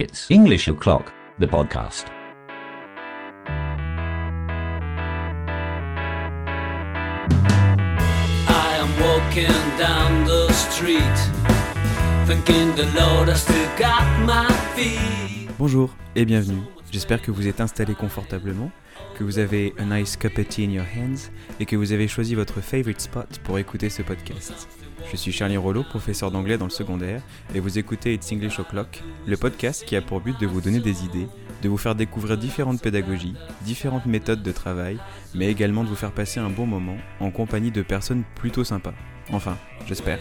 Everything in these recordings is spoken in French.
It's English O'Clock, the podcast. I am walking down the street, thinking the Lord has still got my feet. Bonjour et bienvenue. J'espère que vous êtes installé confortablement, que vous avez a nice cup of tea in your hands et que vous avez choisi votre favorite spot pour écouter ce podcast. Je suis Charlie Rollo, professeur d'anglais dans le secondaire, et vous écoutez It's English O'Clock, le podcast qui a pour but de vous donner des idées, de vous faire découvrir différentes pédagogies, différentes méthodes de travail, mais également de vous faire passer un bon moment en compagnie de personnes plutôt sympas. Enfin, j'espère.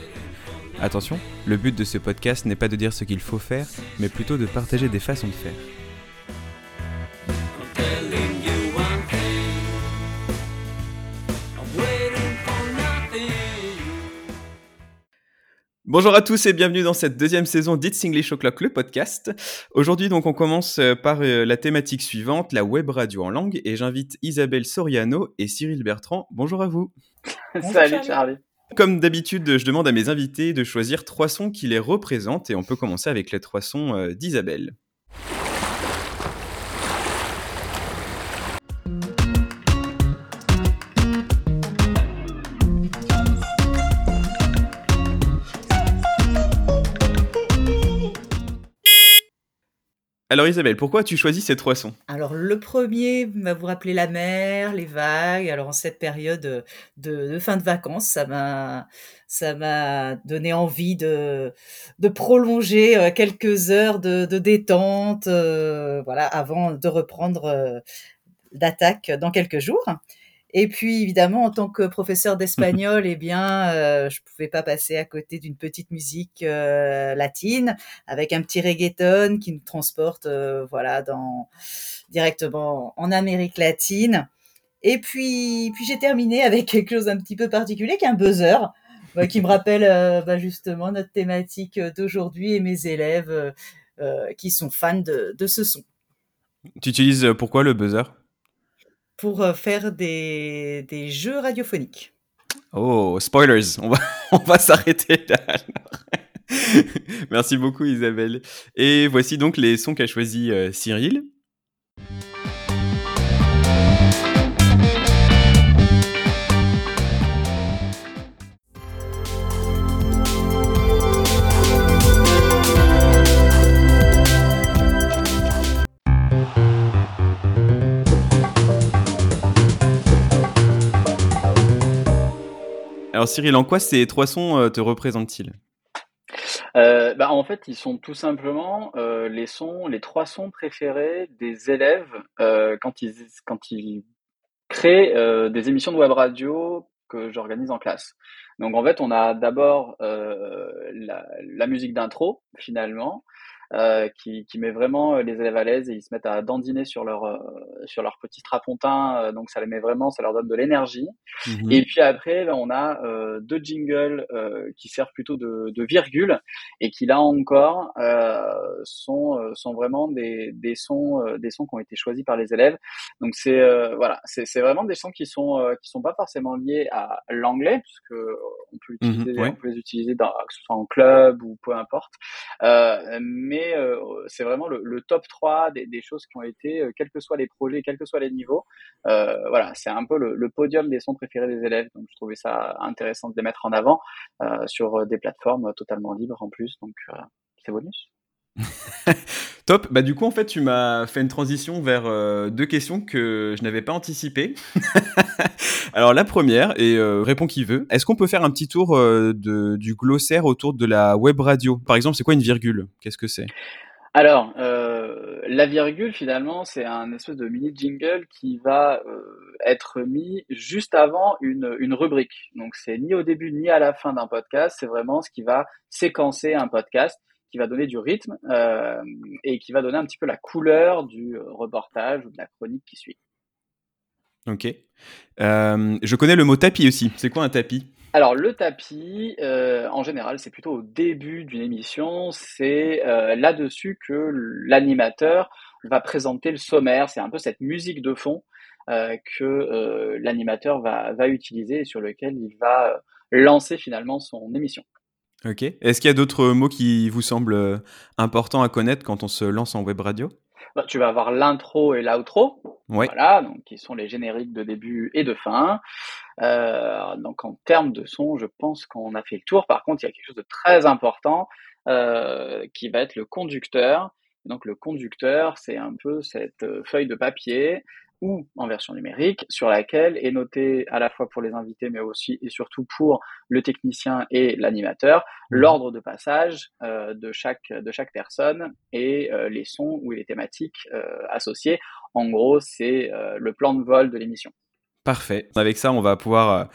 Attention, le but de ce podcast n'est pas de dire ce qu'il faut faire, mais plutôt de partager des façons de faire. Bonjour à tous et bienvenue dans cette deuxième saison d'It's English O'Clock, le podcast. Aujourd'hui, donc, on commence euh, par euh, la thématique suivante, la web radio en langue, et j'invite Isabelle Soriano et Cyril Bertrand. Bonjour à vous. Salut Charlie. Comme d'habitude, je demande à mes invités de choisir trois sons qui les représentent, et on peut commencer avec les trois sons euh, d'Isabelle. Alors Isabelle, pourquoi as-tu choisi ces trois sons? Alors le premier va vous rappeler la mer, les vagues. Alors en cette période de, fin de vacances, ça m'a ça m'a donné envie de de prolonger euh, quelques heures de, détente, euh, voilà, avant de reprendre euh, l'attaque dans quelques jours. Et puis évidemment, en tant que professeur d'espagnol, eh bien, euh, je pouvais pas passer à côté d'une petite musique euh, latine avec un petit reggaeton qui nous transporte, euh, voilà, directement en Amérique latine. Et puis, puis j'ai terminé avec quelque chose d'un petit peu particulier, qui est un buzzer, bah, qui me rappelle euh, bah, justement notre thématique d'aujourd'hui et mes élèves euh, euh, qui sont fans de, ce son Tu utilises euh, pourquoi le buzzer? Pour faire des, des jeux radiophoniques. Oh, spoilers, on va, on va s'arrêter là. Merci beaucoup Isabelle. Et voici donc les sons qu'a choisi Cyril. Alors Cyril, en quoi ces trois sons euh, te représentent-ils? Euh, bah, en fait, ils sont tout simplement euh, les sons, les trois sons préférés des élèves quand ils quand ils créent des émissions de web radio que j'organise en classe. Donc en fait, on a d'abord la musique d'intro finalement. Euh, qui, qui met vraiment euh, les élèves à l'aise et ils se mettent à dandiner sur leur euh, sur leur petit strapontin euh, donc ça les met vraiment ça leur donne de l'énergie Mhm. Et puis après, ben, on a euh, deux jingles euh, qui servent plutôt de, de virgule et qui là encore euh, sont euh, sont vraiment des, des sons euh, des sons qui ont été choisis par les élèves. Donc c'est euh, voilà, c'est c'est vraiment des sons qui sont qui sont pas forcément liés à l'anglais puisque on peut utiliser Mhm, ouais. on peut les utiliser dans, que ce soit en club ou peu importe. Mais c'est vraiment le, le top 3 des, des choses qui ont été, quels que soient les projets, quels que soient les niveaux, voilà, c'est un peu le, le podium des sons préférés des élèves. Donc, je trouvais ça intéressant de les mettre en avant euh, sur des plateformes totalement libres en plus. Donc, euh, c'est bonus. Top. Bah du coup en fait tu m'as fait une transition vers euh, deux questions que je n'avais pas anticipées. Alors la première et euh, réponds qui veut. Est-ce qu'on peut faire un petit tour euh, de, du glossaire autour de la web radio? Par exemple, c'est quoi une virgule? Qu'est-ce que c'est? Alors, euh, la virgule, finalement, c'est un espèce de mini jingle qui va être mis juste avant une, une rubrique. Donc, c'est ni au début ni à la fin d'un podcast. C'est vraiment ce qui va séquencer un podcast, qui va donner du rythme euh, et qui va donner un petit peu la couleur du reportage ou de la chronique qui suit. Ok. Euh, je connais le mot tapis aussi. C'est quoi un tapis? Alors le tapis, euh, en général, c'est plutôt au début d'une émission. C'est là-dessus que l'animateur va présenter le sommaire. C'est un peu cette musique de fond que l'animateur va, va utiliser et sur lequel il va lancer finalement son émission. Ok. Est-ce qu'il y a d'autres mots qui vous semblent euh, importants à connaître quand on se lance en web radio? Bah, tu vas avoir l'intro et l'outro, Ouais. voilà, donc qui sont les génériques de début et de fin. Euh, donc en termes de son, je pense qu'on a fait le tour. Par contre, il y a quelque chose de très important euh, qui va être le conducteur. Donc le conducteur, c'est un peu cette euh, feuille de papier ou en version numérique sur laquelle est noté à la fois pour les invités mais aussi et surtout pour le technicien et l'animateur Mhm. l'ordre de passage euh, de chaque de chaque personne et euh, les sons ou les thématiques euh, associées. En gros, c'est euh, le plan de vol de l'émission. Parfait. Avec ça, on va pouvoir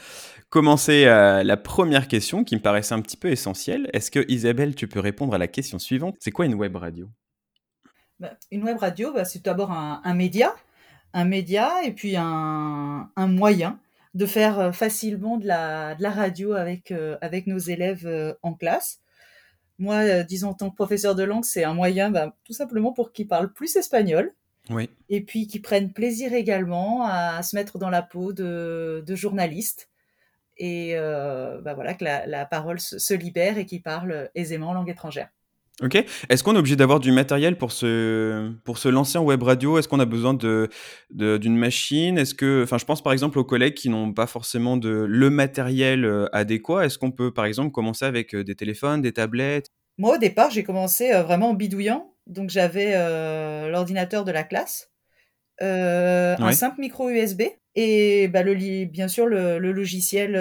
commencer euh, la première question qui me paraissait un petit peu essentielle. Est-ce que Isabelle, tu peux répondre à la question suivante? C'est quoi une web radio? Bah, une web radio, bah, c'est d'abord un, un média, un média et puis un, un moyen de faire euh, facilement de la, de la radio avec, euh, avec nos élèves euh, en classe. Moi, euh, disons, en tant que professeur de langue, c'est un moyen bah, tout simplement pour qu'ils parlent plus espagnol Oui. et puis qu'ils prennent plaisir également à se mettre dans la peau de, de journalistes et bah, voilà, que la, la parole se, se libère et qu'ils parlent aisément langue étrangère. Ok. Est-ce qu'on est obligé d'avoir du matériel pour se, pour se lancer en web radio? Est-ce qu'on a besoin de, d'une machine? Est-ce que, enfin, je pense par exemple aux collègues qui n'ont pas forcément de, le matériel euh, adéquat. Est-ce qu'on peut par exemple commencer avec euh, des téléphones, des tablettes? Moi, au départ, j'ai commencé euh, vraiment en bidouillant. Donc, j'avais euh, l'ordinateur de la classe, euh, un simple micro USB et bah, le, bien sûr le, le logiciel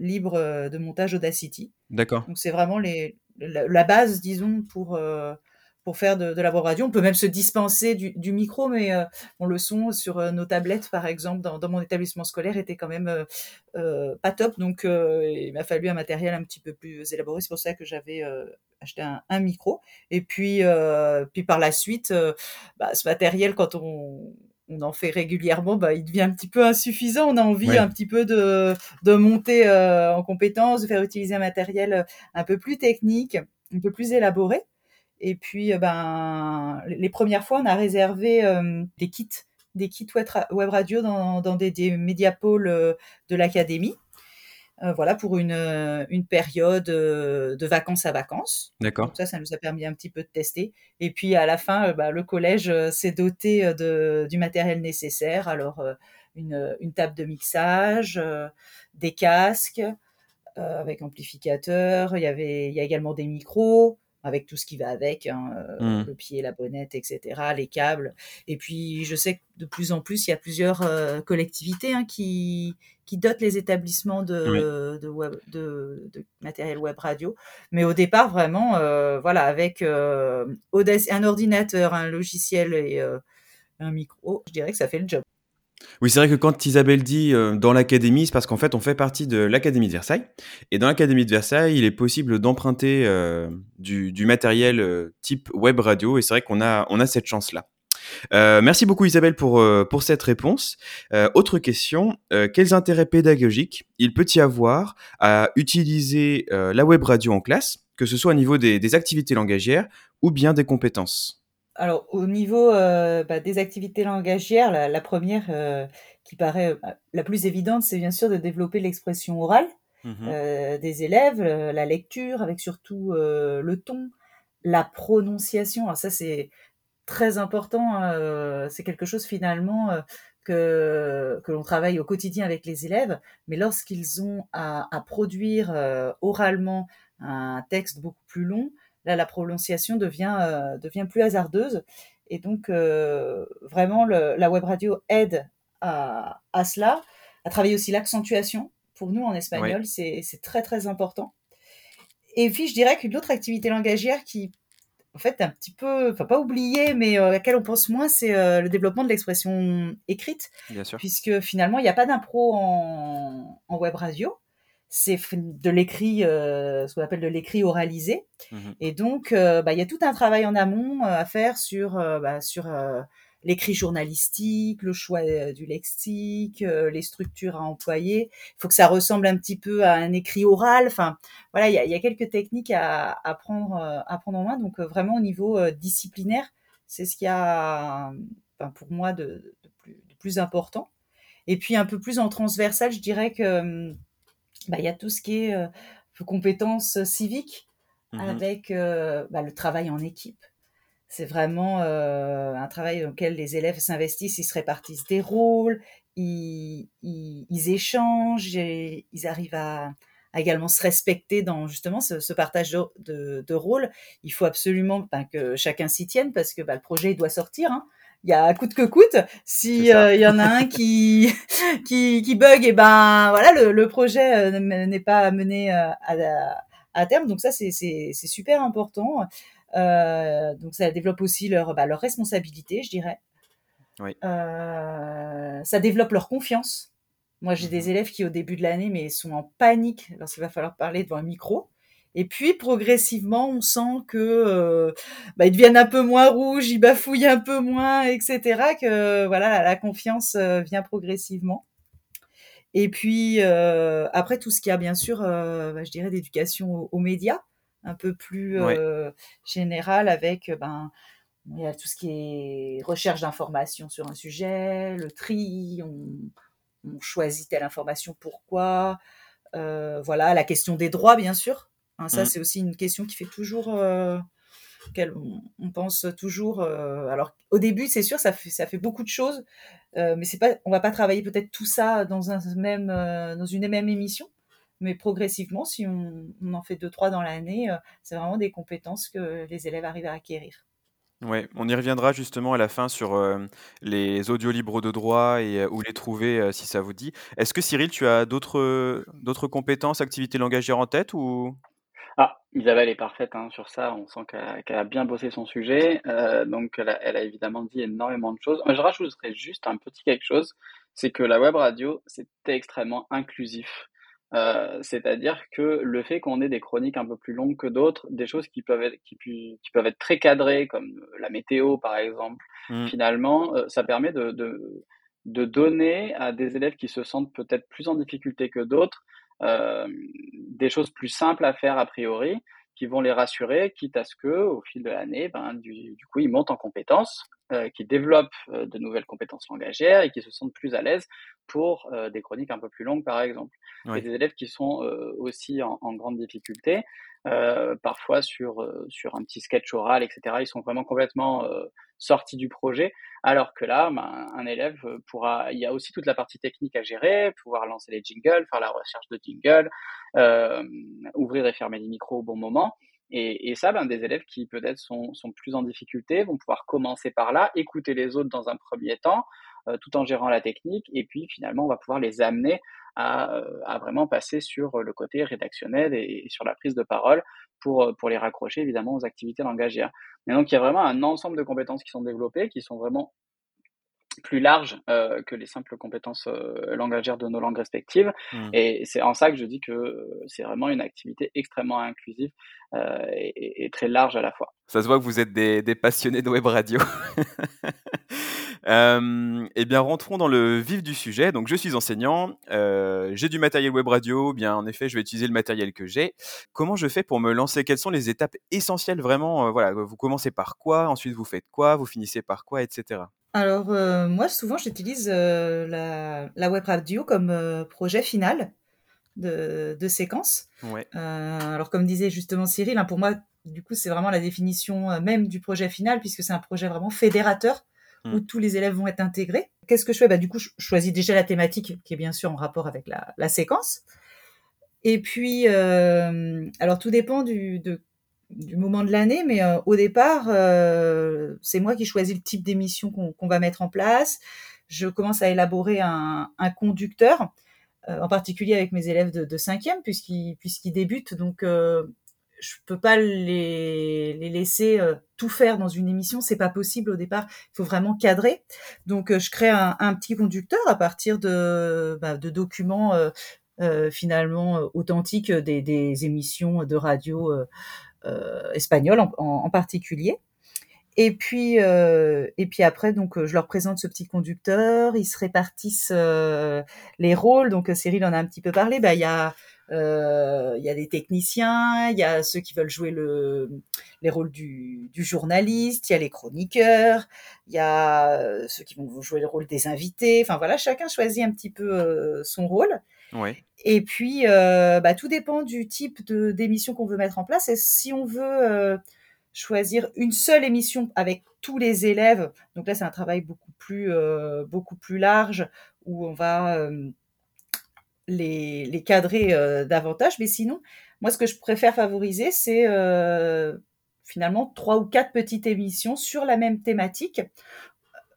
libre de montage Audacity. D'accord. Donc, c'est vraiment les, la, base, disons, pour, euh, pour faire de, de la radio. On peut même se dispenser du, du micro, mais euh, bon, le son sur euh, nos tablettes, par exemple, dans, dans mon établissement scolaire, était quand même euh, euh, pas top. Donc, euh, il m'a fallu un matériel un petit peu plus élaboré. C'est pour ça que j'avais euh, acheté un, un micro. Et puis, euh, puis par la suite, euh, bah, ce matériel, quand on, on en fait régulièrement, bah, il devient un petit peu insuffisant. On a envie Ouais. un petit peu de, de monter euh, en compétence, de faire utiliser un matériel euh, un peu plus technique, un peu plus élaboré. Et puis, euh, ben, les premières fois, on a réservé euh, des kits, des kits web, ra- web radio dans, dans des, des médiapôles de l'académie. Euh, voilà, pour une, euh, une période euh, de vacances à vacances. D'accord. Ça, ça nous a permis un petit peu de tester. Et puis à la fin, euh, bah, le collège s'est doté de, du matériel nécessaire. Alors une, une table de mixage, des casques avec amplificateur. Il y avait, il y a également des micros avec tout ce qui va avec, hein, euh, Mhm. le pied, la bonnette, etc., les câbles. Et puis je sais que de plus en plus, il y a plusieurs euh, collectivités hein, qui, qui dotent les établissements de, de, web- de- de matériel web radio. Mais au départ, vraiment, euh, voilà, avec euh, un ordinateur, un logiciel et un micro, je dirais que ça fait le job. Oui, c'est vrai que quand Isabelle dit euh, dans l'académie, c'est parce qu'en fait, on fait partie de l'académie de Versailles. Et dans l'académie de Versailles, il est possible d'emprunter euh, du, matériel euh, type web radio. Et c'est vrai qu'on a, on a cette chance-là. Merci beaucoup Isabelle pour, pour cette réponse. Autre question, quels intérêts pédagogiques il peut y avoir à utiliser la web radio en classe, que ce soit au niveau des, des activités langagières ou bien des compétences? Alors, au niveau euh, bah, des activités langagières, la, la première euh, qui paraît euh, la plus évidente, c'est bien sûr de développer l'expression orale Mhm. euh, des élèves, la lecture, avec surtout euh, le ton, la prononciation. Alors ça, c'est très important. euh, c'est quelque chose finalement que, que l'on travaille au quotidien avec les élèves, mais lorsqu'ils ont à, à produire euh, oralement un texte beaucoup plus long, là, la prononciation devient, euh, devient plus hasardeuse. Et donc, euh, vraiment, le- la web radio aide à, à cela, à travailler aussi l'accentuation. Pour nous, en espagnol, c'est c'est très, très important. Et puis, je dirais qu'une autre activité langagière qui, en fait, est un petit peu, enfin, pas oubliée, mais euh, à laquelle on pense moins, c'est euh, le développement de l'expression écrite Bien sûr. puisque finalement, il n'y a pas d'impro en, en web radio. C'est de l'écrit, euh, ce qu'on appelle de l'écrit oralisé. Mhm. Et donc, euh, bah, il y a tout un travail en amont euh, à faire sur, euh, bah, sur l'écrit journalistique, le choix du lexique, les structures à employer. Il faut que ça ressemble un petit peu à un écrit oral. Enfin, voilà, il y a, il y a quelques techniques à, à, prendre, à prendre en main. Donc, vraiment au niveau disciplinaire, c'est ce qu'il y a, enfin, pour moi, de, de plus, de plus important. Et puis un peu plus en transversal, je dirais que bah, il y a tout ce qui est euh, compétences civiques Mhm. avec euh, bah, le travail en équipe. C'est vraiment euh, un travail dans lequel les élèves s'investissent, ils se répartissent des rôles, ils, ils, ils échangent, et ils arrivent à, à également se respecter dans justement ce, ce partage de, de, de rôles. Il faut absolument ben, que chacun s'y tienne parce que bah, le projet doit sortir. Hein. Il y a coûte que coûte. Si euh, il y en a un qui qui, qui bug, et ben voilà, le, le projet euh, n'est pas mené euh, à, à, terme. Donc ça, c'est c'est c'est super important. Euh, donc ça développe aussi leur bah, leur responsabilité, je dirais. Oui. Euh, ça développe leur confiance. Moi, j'ai des élèves qui, au début de l'année, mais sont en panique lorsqu'il va falloir parler devant un micro. Et puis, progressivement, on sent que euh, bah, ils deviennent un peu moins rouges, ils bafouillent un peu moins, etc. Que voilà, la, confiance euh, vient progressivement. Et puis euh, après, tout ce qu'il y a, bien sûr, euh, bah, je dirais, d'éducation aux, aux médias, un peu plus Ouais. euh, général, avec ben il y a tout ce qui est recherche d'informations sur un sujet, le tri, on, on choisit telle information, pourquoi, voilà, la question des droits, bien sûr. Hein, ça, Mhm. c'est aussi une question qui fait toujours, euh, on, on pense toujours. euh, alors, au début, c'est sûr, ça fait, ça fait beaucoup de choses, euh, mais c'est pas, on va pas travailler peut-être tout ça dans un même, euh, dans une même émission. Mais progressivement, si on, on en fait deux, trois dans l'année, c'est vraiment des compétences que les élèves arrivent à acquérir. Ouais, on y reviendra justement à la fin sur euh, les audios libres de droit et euh, où les trouver euh, si ça vous dit. Est-ce que Cyril, tu as d'autres d'autres compétences, activités langagières en tête ou? Ah, Isabelle est parfaite hein, sur ça. On sent qu'elle a, bien bossé son sujet. Euh, donc, elle a, elle a évidemment dit énormément de choses. Je rajouterais juste un petit quelque chose. C'est que la web radio, c'est extrêmement inclusif. Euh, c'est-à-dire que le fait qu'on ait des chroniques un peu plus longues que d'autres, des choses qui peuvent être, qui, pu- qui peuvent être très cadrées, comme la météo par exemple, Hmm, finalement, euh, ça permet de, de, de donner à des élèves qui se sentent peut-être plus en difficulté que d'autres euh, des choses plus simples à faire a priori, qui vont les rassurer, quitte à ce que, au fil de l'année, ben, du, du coup, ils montent en compétences, euh, qu'ils développent euh, de nouvelles compétences langagières et qui se sentent plus à l'aise pour euh, des chroniques un peu plus longues, par exemple. Oui. Et des élèves qui sont euh, aussi en, en grande difficulté, euh, parfois sur, euh, sur un petit sketch oral, etc. Ils sont vraiment complètement euh, sortis du projet, alors que là, ben, un élève pourra, il y a aussi toute la partie technique à gérer, pouvoir lancer les jingles, faire la recherche de jingles, euh, ouvrir et fermer les micros au bon moment. Et, ça, ben, des élèves qui peut-être sont, plus en difficulté vont pouvoir commencer par là, écouter les autres dans un premier temps, euh, tout en gérant la technique, et puis finalement, on va pouvoir les amener à, euh, vraiment passer sur le côté rédactionnel et, sur la prise de parole pour, euh, les raccrocher évidemment aux activités langagières. Et donc, il y a vraiment un ensemble de compétences qui sont développées, qui sont vraiment plus larges euh, que les simples compétences euh, langagières de nos langues respectives. hmm. Et c'est en ça que je dis que euh, c'est vraiment une activité extrêmement inclusive euh, et, et très large à la fois. Ça se voit que vous êtes des, des passionnés de web radio. Eh bien, rentrons dans le vif du sujet. Donc, je suis enseignant, j'ai du matériel web radio. Bien, en effet, je vais utiliser le matériel que j'ai. Comment je fais pour me lancer? Quelles sont les étapes essentielles vraiment? Voilà, vous commencez par quoi? Ensuite, vous faites quoi? Vous finissez par quoi, etc. Alors, euh, moi, souvent, j'utilise euh, la, la web radio comme euh, projet final de, de séquence. Ouais. Alors, comme disait justement Cyril, hein, pour moi, du coup, c'est vraiment la définition même du projet final, puisque c'est un projet vraiment fédérateur où tous les élèves vont être intégrés. Qu'est-ce que je fais? Bah, Du coup, je choisis déjà la thématique, qui est bien sûr en rapport avec la, la séquence. Et puis, alors tout dépend du, de, du moment de l'année, mais euh, au départ, euh, c'est moi qui choisis le type d'émission qu'on va mettre en place. Je commence à élaborer un, conducteur, euh, en particulier avec mes élèves de, de cinquième, puisqu'ils puisqu'ils débutent. Donc, je peux pas les, laisser tout faire dans une émission, c'est pas possible au départ. Il faut vraiment cadrer. Donc, je crée un, petit conducteur à partir de, bah, documents finalement authentiques des émissions de radio euh, euh, espagnoles en, particulier. Et puis, euh, et puis après, donc, je leur présente ce petit conducteur. Ils se répartissent euh, les rôles. Donc, Cyril en a un petit peu parlé. Bah, il y a, euh, il y a des techniciens, il y a ceux qui veulent jouer le, les rôles du, journaliste, il y a les chroniqueurs, il y a ceux qui vont jouer le rôle des invités. Enfin voilà, chacun choisit un petit peu euh, son rôle. Ouais. Et puis, euh, bah, tout dépend du type d'émission qu'on veut mettre en place et si on veut, heu, choisir une seule émission avec tous les élèves, donc là, c'est un travail beaucoup plus, heu, beaucoup plus large où on va, les cadrer, davantage. Mais sinon, moi, ce que je préfère favoriser, c'est, finalement 3 ou 4 petites émissions sur la même thématique,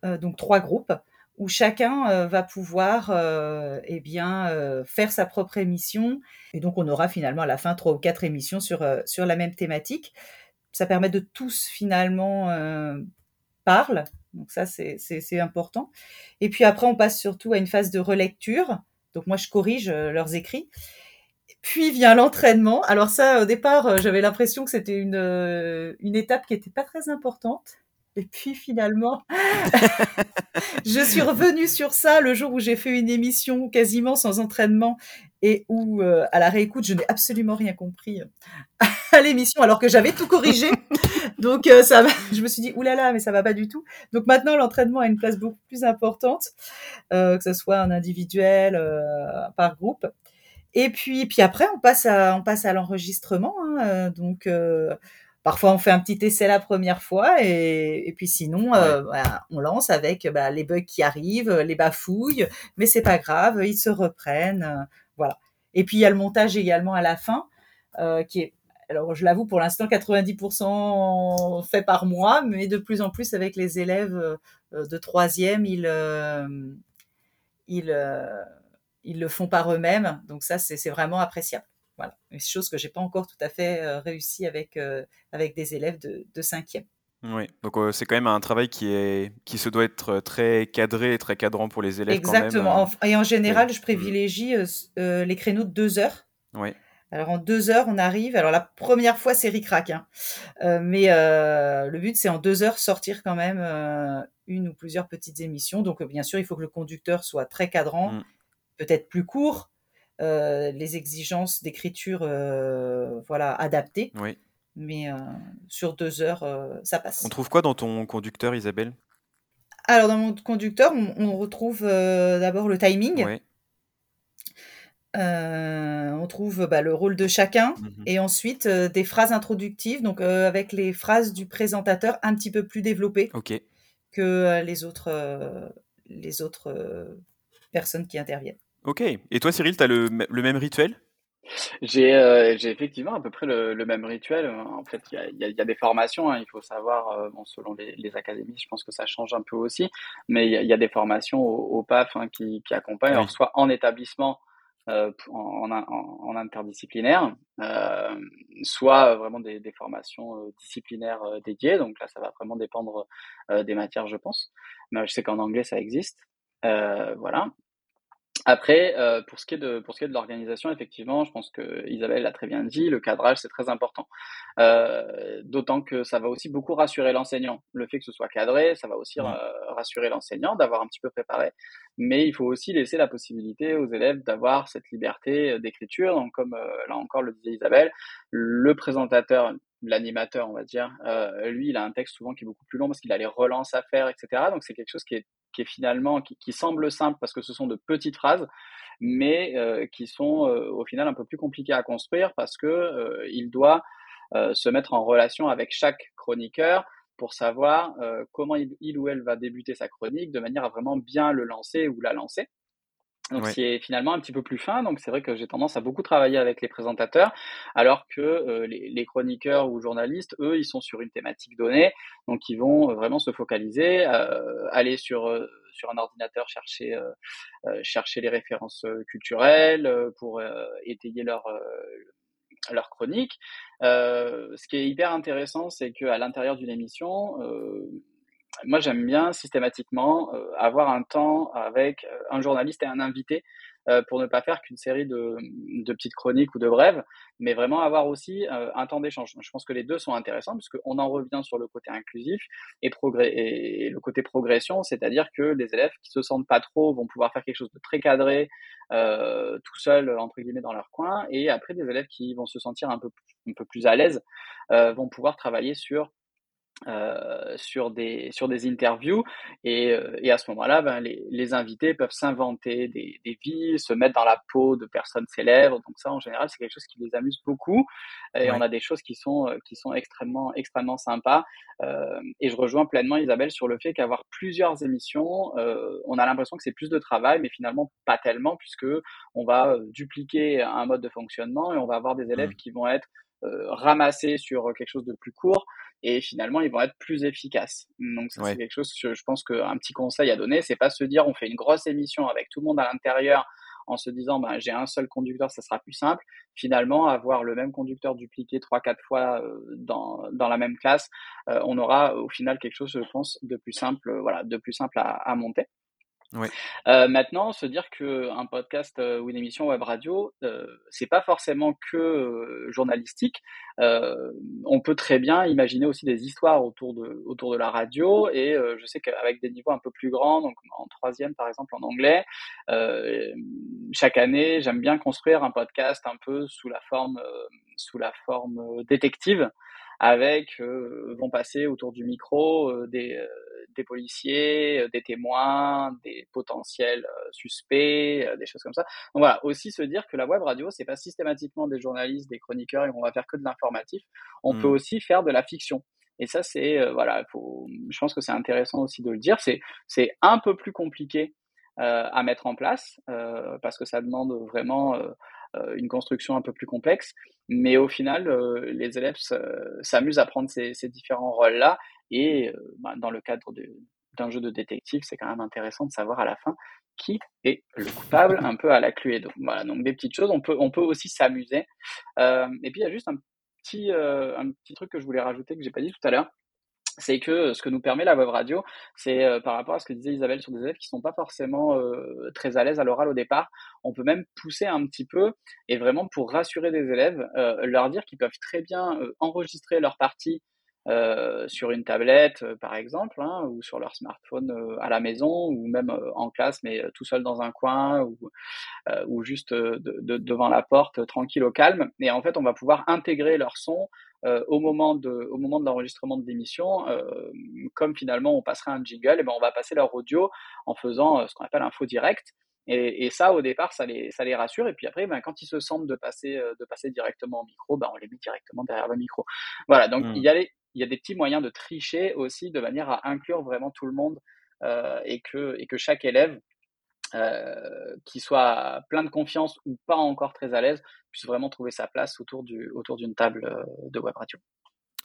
donc 3 groupes où chacun, heu, va pouvoir, heu et bien, heu, faire sa propre émission et donc on aura finalement à la fin 3 ou 4 émissions sur, sur la même thématique. Ça permet de tous finalement, parlent, donc ça c'est important et puis après on passe surtout à une phase de relecture, donc moi je corrige, leurs écrits. Puis vient l'entraînement. Alors ça, au départ, j'avais l'impression que c'était une, une étape qui était pas très importante et puis finalement, je suis revenue sur ça le jour où j'ai fait une émission quasiment sans entraînement et où, heu, à la réécoute, je n'ai absolument rien compris, à l'émission alors que j'avais tout corrigé. Donc m'a je me suis dit: «Ouh là là, mais ça va pas du tout». Donc maintenant l'entraînement a une place beaucoup plus importante, que ce soit en individuel, par groupe et puis puis après on passe à on passe à l'enregistrement, hein, donc parfois on fait un petit essai la première fois et et puis sinon, heu, bah, on lance avec, bah, les bugs qui arrivent, les bafouilles, mais c'est pas grave, ils se reprennent, heu, voilà. Et puis il y a le montage également à la fin, heu, qui est alors je l'avoue pour l'instant 90% fait par moi, mais de plus en plus avec les élèves, de troisième, ils, ils, ils le font par eux-mêmes, donc ça c'est vraiment appréciable. Voilà, une chose que j'ai pas encore tout à fait, heu, réussi avec, heu, avec des élèves de de cinquième. Oui, donc heu, c'est quand même un travail qui est qui se doit être, très cadré et très cadrant pour les élèves quand même, Exactement, et en général, je privilégie, les créneaux de 2 heures. Oui. Alors en 2 heures, on arrive alors la première fois, c'est ric-rac, hein, mais le but, c'est en 2 heures sortir quand même, 1 ou plusieurs petites émissions. Donc bien sûr, il faut que le conducteur soit très cadrant, Mmh. peut-être plus court, les exigences d'écriture, heu, voilà, adaptées. Oui. Mais heu, sur 2 heures, heu, ça passe. On trouve quoi dans ton conducteur, Isabelle? Alors dans mon conducteur, on on retrouve, d'abord le timing. Ouais. On trouve, bah, le rôle de chacun Mmh mh. et ensuite, des phrases introductives, donc avec les phrases du présentateur un petit peu plus développées que, les autres, les personnes qui interviennent. OK et toi, Cyril, tu as le mê le même rituel? J'ai, heu, j'ai effectivement à peu près le le même rituel, heu, en fait, il y a il y a il y a des formations, hein, il faut savoir, heu, bon selon les les académies, je pense que ça change un peu aussi, mais il y a il y a des formations au au PAF, hein, qui qui accompagnent, alors soit en établissement, heu, p en en in en en interdisciplinaire, soit, vraiment des des formations, disciplinaires, dédiées, donc là, ça va vraiment dépendre, des matières, je pense. Mais je sais qu'en anglais, ça existe, voilà. Après, heu, pour ce qui est de pour ce qui est de l'organisation, effectivement, je pense qu'Isabelle l'a très bien dit, le cadrage, c'est très important. Heu, d'autant que ça va aussi beaucoup rassurer l'enseignant. Le fait que ce soit cadré, ça va aussi Mmh. ra rassurer l'enseignant d'avoir un petit peu préparé, mais il faut aussi laisser la possibilité aux élèves d'avoir cette liberté, heu, d'écriture. Donc comme, heu, là encore le disait Isabelle, le présentateur, l'animateur, on va dire, heu, lui, il a un texte souvent qui est beaucoup plus long parce qu'il a les relances à faire et cetera. Donc c'est quelque chose qui est qui est finalement qui semble simple parce que ce sont de petites phrases, mais heu, qui sont, heu, au final un peu plus compliquées à construire parce que, heu, il doit, se mettre en relation avec chaque chroniqueur pour savoir, comment il ou elle va débuter sa chronique de manière à vraiment bien le lancer ou la lancer. Donc c'est finalement un petit peu plus fin, donc c'est vrai que j'ai tendance à beaucoup travailler avec les présentateurs, alors que, heu, les les chroniqueurs ou journalistes, eux, ils sont sur une thématique donnée, donc ils vont, heu, vraiment se focaliser, heu, aller sur, heu, sur un ordinateur chercher, chercher les références, culturelles, pour, étayer leur, leur chronique. Ce qui est hyper intéressant, c'est qu'à l'intérieur d'une émission, moi j'aime bien systématiquement, heu, avoir un temps avec, heu, un journaliste et un invité, heu, pour ne pas faire qu'une série de, de petites chroniques ou de brèves, mais vraiment avoir aussi, heu, un temps d'échange. Je pense que les 2 sont intéressants puisqu'on en revient sur le côté inclusif et progrès et le côté progression, c'est-à-dire que les élèves qui se sentent pas trop vont pouvoir faire quelque chose de très cadré, heu, tout seuls, entre guillemets «dans leur coin» et après des élèves qui vont se sentir un peu un peu plus à l'aise, heu, vont pouvoir travailler sur euh, sur, des, sur des interviews. Et, euh, et à ce moment-là, ben, les, les, invités peuvent s'inventer des, des, vies, se mettre dans la peau de personnes célèbres. Donc ça, en général, c'est quelque chose qui les amuse beaucoup. Et on a des choses qui sont, euh, qui sont extrêmement, extrêmement sympas. Euh, et je rejoins pleinement Isabelle sur le fait qu'avoir plusieurs émissions, euh, on a l'impression que c'est plus de travail, mais finalement pas tellement, puisque on va dupliquer un mode de fonctionnement et on va avoir des élèves mmh. qui vont être euh, ramasser sur quelque chose de plus court et finalement ils vont être plus efficaces. Donc c'est quelque chose que je pense qu'un petit conseil à donner, c'est pas se dire on fait une grosse émission avec tout le monde à l'intérieur en se disant ben, j'ai un seul conducteur, ça sera plus simple. Finalement, avoir le même conducteur dupliqué trois quatre fois euh, dans, dans la même classe, euh, on aura au final quelque chose, je pense, de plus simple, voilà, de plus simple à, à monter. Ouais. Euh, maintenant, se dire qu'un podcast euh, ou une émission web radio, euh, c'est pas forcément que euh, journalistique. Euh, on peut très bien imaginer aussi des histoires autour de autour de la radio. Et je sais qu'avec des niveaux un peu plus grands, donc en troisième par exemple en anglais, chaque année, j'aime bien construire un podcast un peu sous la forme sous la forme détective avec vont passer autour du micro des des policiers, euh, des témoins, des potentiels euh, suspects, euh, des choses comme ça. Donc voilà, aussi se dire que la web radio, c'est pas systématiquement des journalistes, des chroniqueurs et on va faire que de l'informatif. On peut mmh. aussi faire de la fiction. Et ça, c'est voilà, faut, je pense que c'est intéressant aussi de le dire. C'est c'est un peu plus compliqué euh, à mettre en place euh, parce que ça demande vraiment une construction un peu plus complexe. Mais au final, les élèves s'amusent à prendre ces, ces différents rôles-là et euh, bah, dans le cadre d'un jeu de détective, c'est quand même intéressant de savoir à la fin qui est le coupable, un peu à la cluée. Donc voilà, donc des petites choses. On peut, on peut aussi s'amuser. Euh, et puis il y a juste un petit, euh, un petit truc que je voulais rajouter que j'ai pas dit tout à l'heure c'est que ce que nous permet la web radio, c'est par rapport à ce que disait Isabelle sur des élèves qui sont pas forcément très à l'aise à l'oral au départ, on peut même pousser un petit peu et vraiment pour rassurer des élèves, leur dire qu'ils peuvent très bien enregistrer leur partie euh, sur une tablette, euh, par exemple, hein, ou sur leur smartphone euh, à la maison, ou même en classe, mais tout seul dans un coin, ou, ou juste de, de, devant la porte, tranquille au calme. Et en fait, on va pouvoir intégrer leur son au moment de, au moment de l'enregistrement de l'émission, comme finalement on passerait un jingle, et ben on va passer leur audio en faisant ce qu'on appelle un faux direct. Et, et, ça, au départ, ça les, ça les rassure. Et puis après, ben, quand ils se sentent de passer, de passer directement au micro, ben, on les met directement derrière le micro. Voilà, donc mmh. il y a les, il y a des petits moyens de tricher aussi de manière à inclure vraiment tout le monde euh, et, que, chaque élève, euh, qui soit plein de confiance ou pas encore très à l'aise, puisse vraiment trouver sa place autour d'une table euh, de web radio.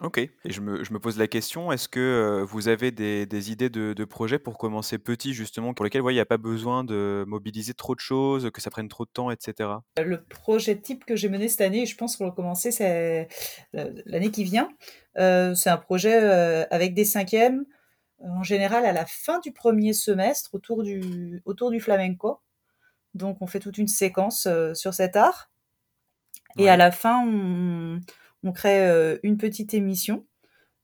Ok, et je me, je me pose la question, est-ce que euh, vous avez des, des idées de, de, projets pour commencer petit, justement, pour lesquels il n'y a pas besoin de mobiliser trop de choses, que ça prenne trop de temps, etc. Le projet type que j'ai mené cette année, je pense qu'on va commencer c'est l'année qui vient, euh, c'est un projet euh, avec des cinquièmes, en général à la fin du premier semestre, autour du, autour du flamenco. Donc on fait toute une séquence sur cet art. Et à la fin, on on crée euh, une petite émission.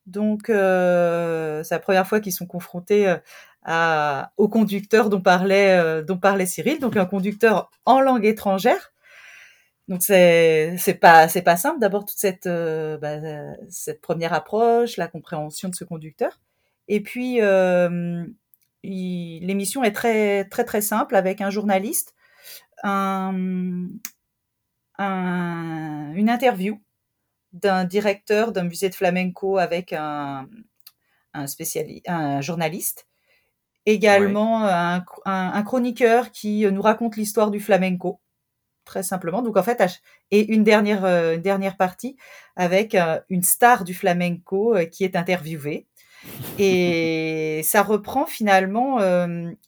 Donc, euh, c'est la première fois qu'ils sont confrontés euh, à, au conducteur dont parlait, dont parlait Cyril, donc un conducteur en langue étrangère. Donc c'est pas pas simple d'abord toute cette bah, cette première approche, la compréhension de ce conducteur. Et puis l'émission est très très très simple avec un journaliste, un une interview d'un directeur d'un musée de flamenco avec un, un, un journaliste, également un, un, chroniqueur qui nous raconte l'histoire du flamenco, très simplement. Donc en fait, et une dernière, euh, une dernière partie avec euh, une star du flamenco euh, qui est interviewée. Et ça reprend finalement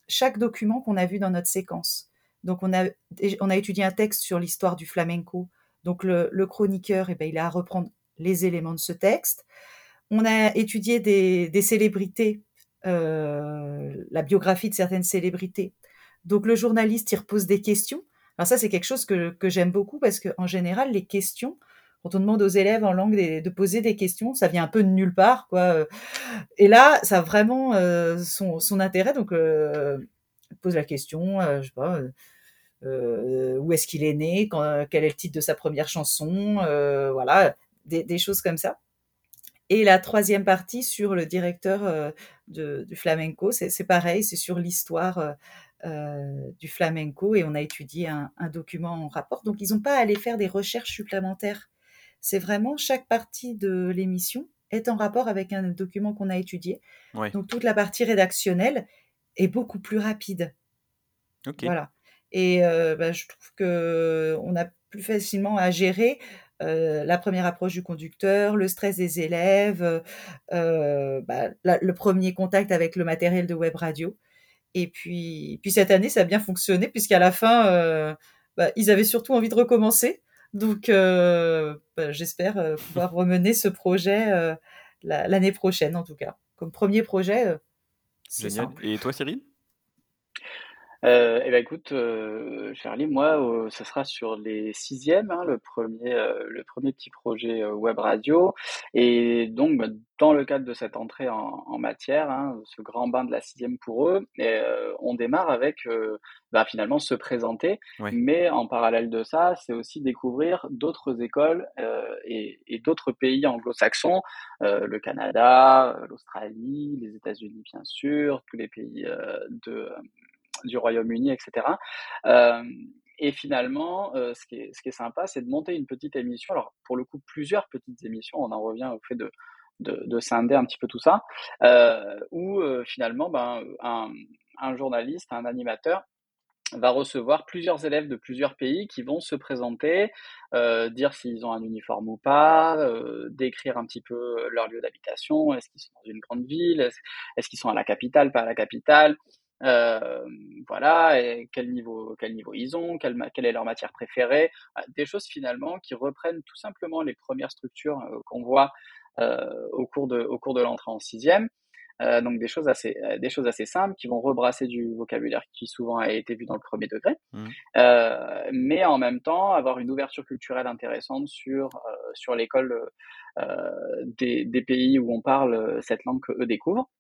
chaque document qu'on a vu dans notre séquence. Donc on a, on a étudié un texte sur l'histoire du flamenco donc le, chroniqueur, eh ben, il a à reprendre les éléments de ce texte. On a étudié des, célébrités, euh, la biographie de certaines célébrités. Donc le journaliste, il repose des questions. Alors ça, c'est quelque chose que, j'aime beaucoup parce qu'en général, les questions, quand on demande aux élèves en langue de, poser des questions, ça vient un peu de nulle part, quoi. Et là, ça a vraiment euh, son, intérêt. Donc, euh, pose la question, je sais pas, euh, où est-ce qu'il est né, quel est le titre de sa première chanson, euh, voilà, des, choses comme ça. Et la troisième partie sur le directeur euh, de, du flamenco, c'est pareil, c'est sur l'histoire du flamenco et on a étudié un, un document en rapport. Donc ils n'ont pas à aller faire des recherches supplémentaires. C'est vraiment chaque partie de l'émission est en rapport avec un document qu'on a étudié. Donc toute la partie rédactionnelle est beaucoup plus rapide. Voilà. Et euh, bah, je trouve que on a plus facilement à gérer euh, la première approche du conducteur, le stress des élèves, euh, bah, la- le premier contact avec le matériel de web radio. Et puis, puis cette année, ça a bien fonctionné puisqu'à la fin, euh, bah, ils avaient surtout envie de recommencer. Donc, bah, j'espère pouvoir remener ce projet la- l'année prochaine, en tout cas. Comme premier projet, Génial. Et toi, Cyril? Euh, eh ben écoute, euh, Charlie, moi, euh, ce sera sur les sixièmes, hein, le premier, euh, le premier petit projet euh, web radio. Et donc, bah, dans le cadre de cette entrée en, en matière, hein, ce grand bain de la sixième pour eux, et, euh, on démarre avec euh, bah, finalement se présenter. Ouais. Mais en parallèle de ça, c'est aussi découvrir d'autres écoles euh, et, et d'autres pays anglo-saxons, euh, le Canada, l'Australie, les États-Unis bien sûr, tous les pays euh, de du Royaume-Uni, etc. Euh, et finalement, euh, ce, qui est, ce qui est sympa, c'est de monter une petite émission. Alors, pour le coup, plusieurs petites émissions. On en revient au fait de, de, de scinder un petit peu tout ça, euh, où euh, finalement, ben, un, un journaliste, un animateur va recevoir plusieurs élèves de plusieurs pays qui vont se présenter, dire s'ils ont un uniforme ou pas, décrire un petit peu leur lieu d'habitation, est-ce qu'ils sont dans une grande ville, est-ce, est-ce qu'ils sont à la capitale, pas à la capitale, euh, voilà, et quel niveau, quel niveau ils ont, quelle, quelle est leur matière préférée, Voilà, des choses finalement qui reprennent tout simplement les premières structures euh, qu'on voit euh, au cours de, au cours de l'entrée en sixième. Euh, donc des choses assez, euh, des choses assez simples qui vont rebrasser du vocabulaire qui souvent a été vu dans le premier degré, euh, mais en même temps avoir une ouverture culturelle intéressante sur euh, sur l'école euh, des, des pays où on parle euh, cette langue que eux découvrent.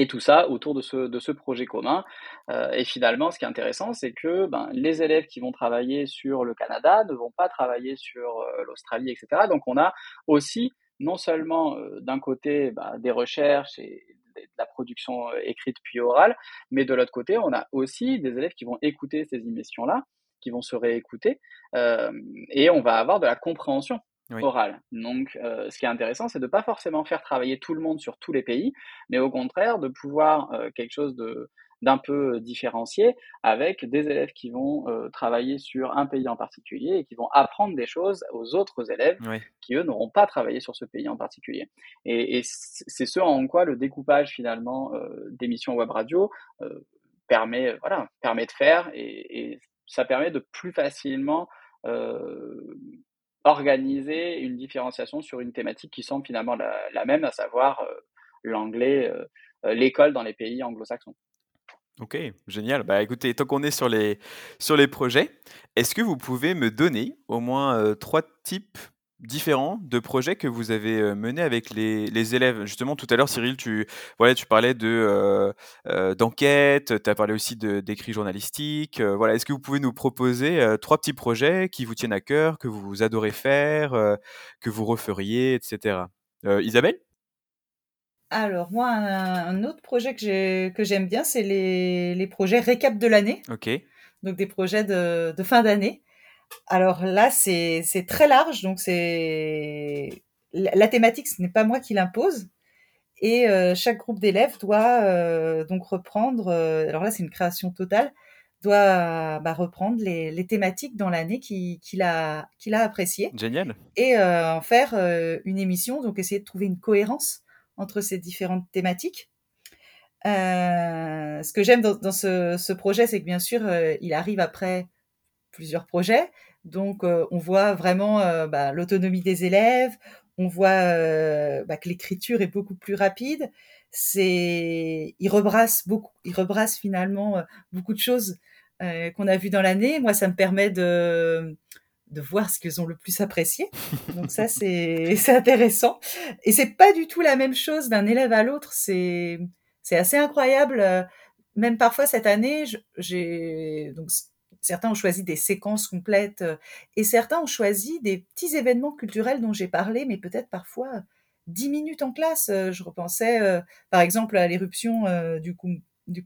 Et tout ça autour de ce, de ce projet commun. Euh, et finalement, ce qui est intéressant, c'est que ben, les élèves qui vont travailler sur le Canada ne vont pas travailler sur euh, l'Australie, etc. Donc on a aussi non seulement euh, d'un côté bah, des recherches et de la production euh, écrite puis orale, mais de l'autre côté, on a aussi des élèves qui vont écouter ces émissions-là, qui vont se réécouter, euh, et on va avoir de la compréhension Oui. orale. Donc, euh, ce qui est intéressant, c'est de pas forcément faire travailler tout le monde sur tous les pays, mais au contraire de pouvoir euh, quelque chose de d'un peu différencié avec des élèves qui vont euh, travailler sur un pays en particulier et qui vont apprendre des choses aux autres élèves qui eux n'auront pas travaillé sur ce pays en particulier. Et, et c'est ce en quoi le découpage finalement euh, d'émissions web radio euh, permet, voilà, permet de faire et, et ça permet de plus facilement euh, organiser une différenciation sur une thématique qui semble finalement la, même, à savoir euh, l'anglais, euh, euh, l'école dans les pays anglo-saxons. Ok, génial. Bah écoutez, tant qu'on est sur les, sur les projets, est-ce que vous pouvez me donner au moins trois types différents de projets que vous avez euh, menés avec les, les élèves? Justement, tout à l'heure, Cyril, tu, voilà, tu parlais de, euh, euh, d'enquête, tu as parlé aussi d'écrits journalistiques. euh, voilà, est-ce que vous pouvez nous proposer trois petits projets qui vous tiennent à cœur, que vous adorez faire, que vous referiez, etc. Isabelle? Alors, moi, un, un autre projet que j'aime bien, c'est les, les projets récap de l'année, Ok, donc des projets de, de fin d'année. Alors là, c'est, très large, donc c'est la, thématique, ce n'est pas moi qui l'impose. Et euh, chaque groupe d'élèves doit euh, donc reprendre, euh, alors là, c'est une création totale, doit bah, reprendre les, les thématiques dans l'année qui- qu'il a, qu'il a appréciées génial. et en faire une émission, donc essayer de trouver une cohérence entre ces différentes thématiques. Ce que j'aime dans, dans ce, ce projet, c'est que bien sûr, il arrive après plusieurs projets, donc euh, on voit vraiment euh, bah, l'autonomie des élèves, on voit euh, bah, que l'écriture est beaucoup plus rapide. C'est, il rebrasse beaucoup, il rebrasse finalement beaucoup de choses qu'on a vues dans l'année. Moi, ça me permet de de voir ce qu'ils ont le plus apprécié. Donc ça, c'est c'est intéressant. Et c'est pas du tout la même chose d'un élève à l'autre. C'est c'est assez incroyable. Même parfois cette année, j'ai donc certains ont choisi des séquences complètes euh, et certains ont choisi des petits événements culturels dont j'ai parlé, mais peut-être parfois 10 minutes en classe. Euh, je repensais, euh, par exemple, à l'éruption euh, du, Kum- du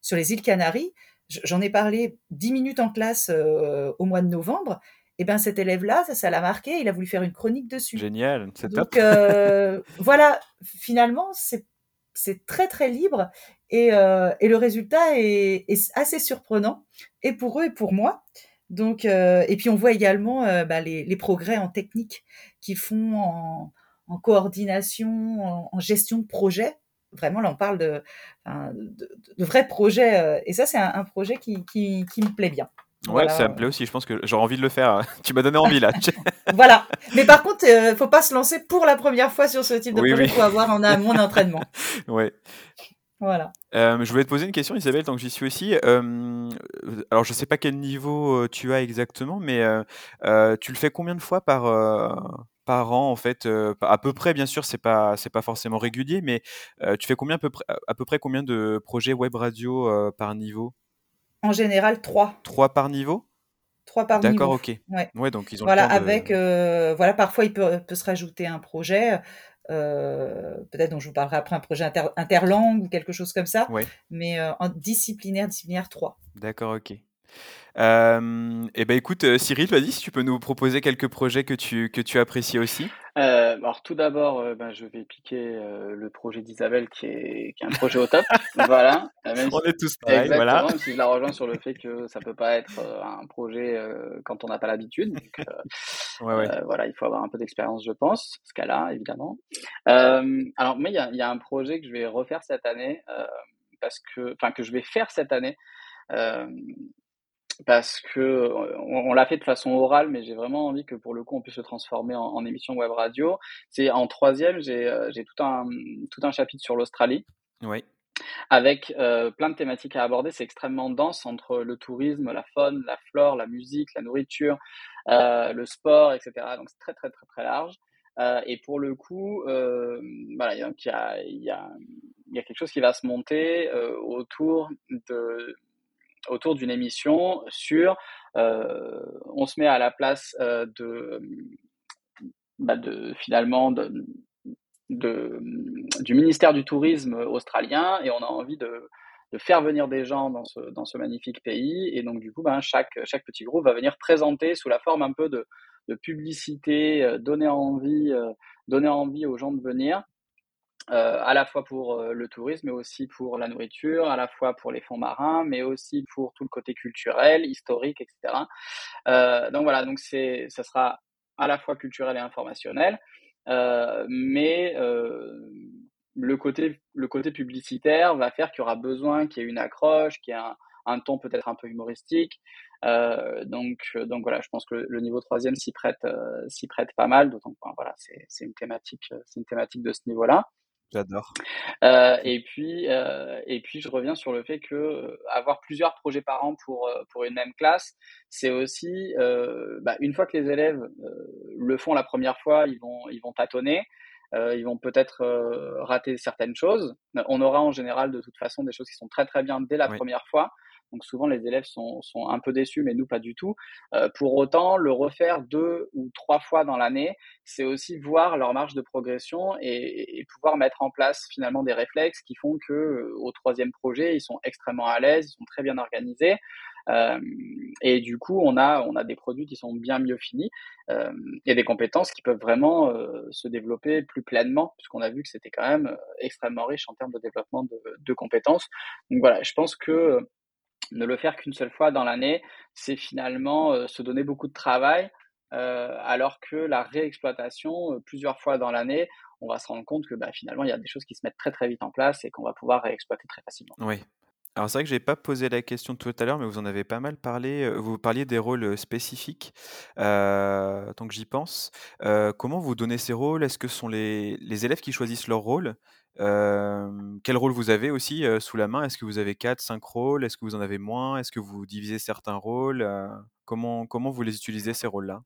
sur les îles Canaries. J'en ai parlé 10 minutes en classe euh, au mois de novembre. Et ben cet élève-là, ça, ça l'a marqué. Il a voulu faire une chronique dessus. Génial, c'est top. Donc voilà, finalement, c'est c'est très très libre et, euh, et le résultat est, assez surprenant et pour eux et pour moi. Donc euh, et puis on voit également euh, bah, les, les progrès en technique qu'ils font en, coordination, en, gestion de projet. Vraiment, là, on parle de, de, vrais projets et ça, c'est un, projet qui, qui me plaît bien. Ouais, Voilà. ça me plaît aussi. Je pense que j'aurais envie de le faire. Tu m'as donné envie là. Voilà. Mais par contre, euh, faut pas se lancer pour la première fois sur ce type de Oui, projet. oui. faut avoir en amont d'entraînement. ouais. Voilà. Euh, je voulais te poser une question, Isabelle, tant que j'y suis aussi. Euh, alors, je sais pas quel niveau euh, tu as exactement, mais tu le fais combien de fois par, par an, en fait euh, À peu près, bien sûr, c'est pas, c'est pas forcément régulier, mais euh, tu fais combien à peu près, à peu près combien de projets web radio euh, par niveau? En général, trois. Trois par niveau? Trois par niveau. D'accord, ok. Ouais. Ouais, donc ils ont Voilà, le temps de- avec, euh, voilà, parfois il peut, peut se rajouter un projet, euh, peut-être dont je vous parlerai après, un projet inter- interlangue ou quelque chose comme ça, Ouais. mais euh, en disciplinaire, disciplinaire 3. D'accord, ok. Eh ben écoute, Cyril, vas-y, si tu peux nous proposer quelques projets que tu, que tu apprécies aussi. Euh, alors tout d'abord, euh, ben, je vais piquer euh, le projet d'Isabelle qui est, qui est un projet au top. voilà. Même On si- est tous pareils, voilà. même si je la rejoins sur le fait que ça peut pas être euh, un projet euh, quand on n'a pas l'habitude. Ouais, ouais. voilà, il faut avoir un peu d'expérience, je pense, ce cas-là, évidemment. Euh, alors, moi, il y a, y a un projet que je vais refaire cette année, euh, parce que, enfin, que je vais faire cette année, euh, parce que euh, on, on l'a fait de façon orale, mais j'ai vraiment envie que pour le coup, on puisse le transformer en, en émission web radio. C'est en troisième, j'ai euh, j'ai tout un tout un chapitre sur l'Australie Ouais. avec euh, plein de thématiques à aborder. C'est extrêmement dense entre le tourisme, la faune, la flore, la musique, la nourriture, euh, le sport, etc. Donc c'est très très très très large. Euh, et pour le coup, voilà, il y a, il y, a, il y a quelque chose qui va se monter autour de autour d'une émission sur euh, on se met à la place euh, de, bah de finalement du ministère du tourisme australien et on a envie de, faire venir des gens dans ce, dans ce magnifique pays et donc du coup ben, chaque, chaque petit groupe va venir présenter sous la forme un peu de, publicité, euh, donner envie, donner envie aux gens de venir. Euh, à la fois pour euh, le tourisme, mais aussi pour la nourriture, à la fois pour les fonds marins, mais aussi pour tout le côté culturel, historique, etc. Euh, donc voilà, donc c'est, ça sera à la fois culturel et informationnel, mais le côté, le côté publicitaire va faire qu'il y aura besoin qu'il y ait une accroche, qu'il y ait un, un ton peut-être un peu humoristique. Donc, donc voilà, je pense que le, niveau troisième s'y prête, s'y prête pas mal. D'autant que voilà, c'est, c'est une thématique, c'est une thématique de ce niveau-là. J'adore. Euh, et puis, euh, et puis, je reviens sur le fait que euh, avoir plusieurs projets par an pour pour une même classe, c'est aussi bah, une fois que les élèves le font la première fois, ils vont ils vont tâtonner, ils vont peut-être rater certaines choses. On aura en général de toute façon des choses qui sont très très bien dès la Oui. première fois. Donc souvent les élèves sont, sont un peu déçus, mais nous pas du tout. Euh, pour autant, le refaire deux ou trois fois dans l'année, c'est aussi voir leur marge de progression et, pouvoir mettre en place finalement des réflexes qui font que euh, au troisième projet, ils sont extrêmement à l'aise, ils sont très bien organisés. Euh, et du coup, on a, on a des produits qui sont bien mieux finis euh, et des compétences qui peuvent vraiment euh, se développer plus pleinement, puisqu'on a vu que c'était quand même extrêmement riche en termes de développement de, de compétences. Donc voilà, je pense que ne le faire qu'une seule fois dans l'année, c'est finalement euh, se donner beaucoup de travail, euh, alors que la réexploitation, euh, plusieurs fois dans l'année, on va se rendre compte que bah, finalement, il y a des choses qui se mettent très très vite en place et qu'on va pouvoir réexploiter très facilement. Oui. Alors c'est vrai que j'ai pas posé la question tout à l'heure, mais vous en avez pas mal parlé. Vous parliez des rôles spécifiques. Tant que j'y pense, comment vous donnez ces rôles? Est-ce que ce sont les, les élèves qui choisissent leur rôle? Euh, Quel rôle vous avez aussi euh, sous la main? Est-ce que vous avez 4, 5 rôles? Est-ce que vous en avez moins? Est-ce que vous divisez certains rôles? Euh, comment, comment vous les utilisez ces rôles-là?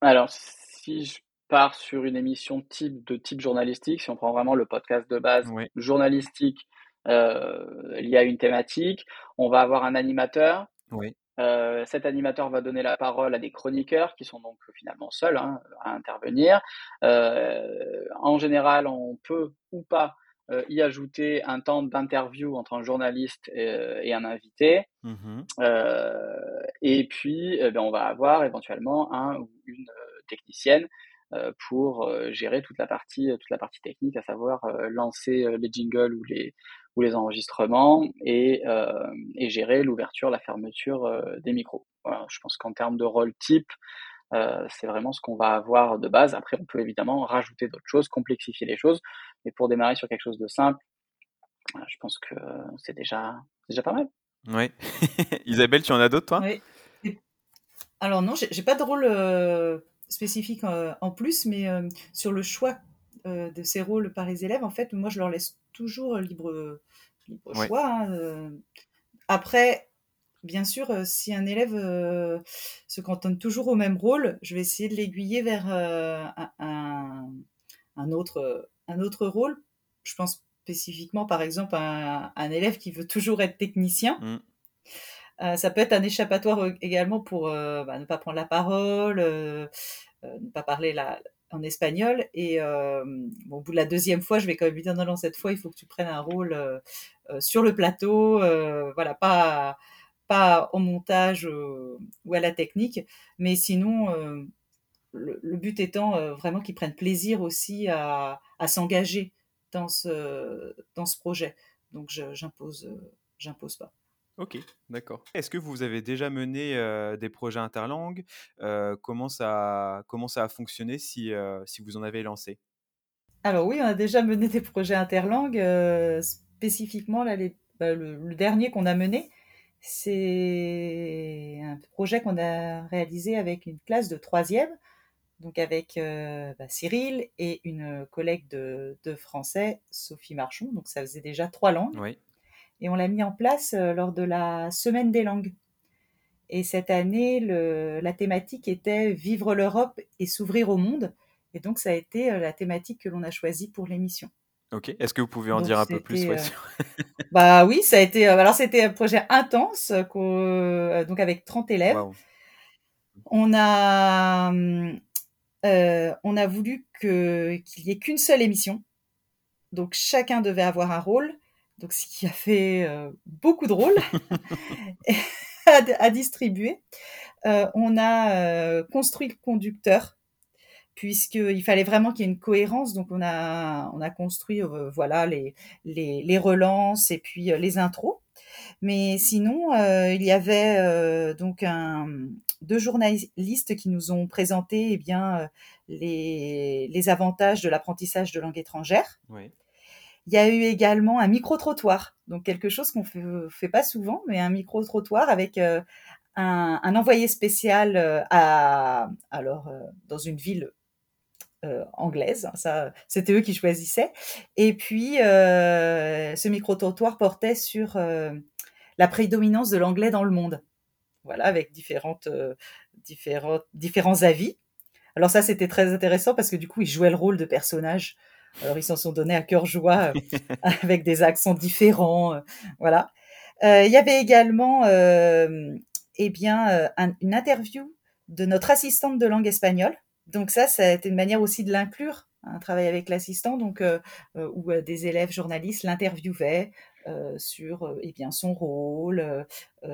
Alors, si je pars sur une émission type de type journalistique, si on prend vraiment le podcast de base Oui. journalistique lié à une thématique, on va avoir un animateur, Oui. Euh, cet animateur va donner la parole à des chroniqueurs qui sont donc finalement seuls hein, à intervenir. Euh, en général, on peut ou pas euh, y ajouter un temps d'interview entre un journaliste et, et un invité. Euh, et puis, eh ben, on va avoir éventuellement un ou une technicienne pour gérer toute la partie toute la partie technique, à savoir lancer les jingles ou les ou les enregistrements et, et gérer l'ouverture, la fermeture des micros. Voilà, je pense qu'en termes de rôle type, euh, c'est vraiment ce qu'on va avoir de base. Après, on peut évidemment rajouter d'autres choses, complexifier les choses. Mais pour démarrer sur quelque chose de simple, je pense que c'est déjà, déjà pas mal. Oui. Isabelle, tu en as d'autres, toi? Oui. Alors non, j'ai pas de rôle spécifique euh, en plus, mais euh, sur le choix euh, de ces rôles par les élèves, en fait, moi, je leur laisse toujours libre, libre choix. Hein, Après, bien sûr, si un élève se cantonne toujours au même rôle, je vais essayer de l'aiguiller vers un, un, autre, un autre rôle. Je pense spécifiquement, par exemple, à un, élève qui veut toujours être technicien. Mmh. ça peut être un échappatoire également pour bah, ne pas prendre la parole, euh, ne pas parler la, en espagnol. Et euh, au bout de la deuxième fois, je vais quand même lui dire non, non, cette fois, il faut que tu prennes un rôle euh, sur le plateau, voilà, pas pas au montage ou à la technique, mais sinon, le, but étant vraiment qu'ils prennent plaisir aussi à, à s'engager dans ce, dans ce projet. Donc, j'impose, j'impose pas. Ok, d'accord. Est-ce que vous avez déjà mené des projets interlangues? Comment, ça, comment ça a fonctionné si, si vous en avez lancé? Alors oui, on a déjà mené des projets interlangues. spécifiquement, là, bah, le, dernier qu'on a mené, c'est un projet qu'on a réalisé avec une classe de troisième, donc avec bah, Cyril et une collègue de, de, français, Sophie Marchon. Donc ça faisait déjà trois langues. Oui et on l'a mis en place euh, lors de la Semaine des langues. Et cette année, le, la thématique était Vivre l'Europe et s'ouvrir au monde. Et donc, ça a été euh, la thématique que l'on a choisie pour l'émission. Ok. Est-ce que vous pouvez en dire un peu plus euh... Bah oui, ça a été. Alors, c'était un projet intense, donc avec 30 élèves. On a, on a voulu qu'il y ait qu'une seule émission. Donc, chacun devait avoir un rôle donc ce qui a fait euh, beaucoup de rôles à, distribuer. Euh, on a euh, construit le conducteur puisqu'il fallait vraiment qu'il y ait une cohérence. Donc on a, on a construit voilà les, les, les, relances et puis les intros. Mais sinon, il y avait donc un, deux journalistes qui nous ont présenté eh bien, les, les avantages de l'apprentissage de langue étrangère. Oui. Il y a eu également un micro-trottoir, donc quelque chose qu'on fait, fait pas souvent, mais un micro-trottoir avec euh, un, envoyé spécial euh, à, alors, euh, dans une ville anglaise, ça, c'était eux qui choisissaient. Et puis, ce micro-trottoir portait sur la prédominance de l'anglais dans le monde. Voilà, avec différentes, différentes, différents avis. Alors ça, c'était très intéressant parce que du coup, ils jouaient le rôle de personnages alors ils s'en sont donnés à cœur joie euh, avec des accents différents, euh, voilà. Euh, il y avait également, eh bien, une interview de notre assistante de langue espagnole. Donc ça, ça a été une manière aussi de l'inclure, un travail avec l'assistant, donc où des élèves journalistes l'interviewaient sur eh bien son rôle,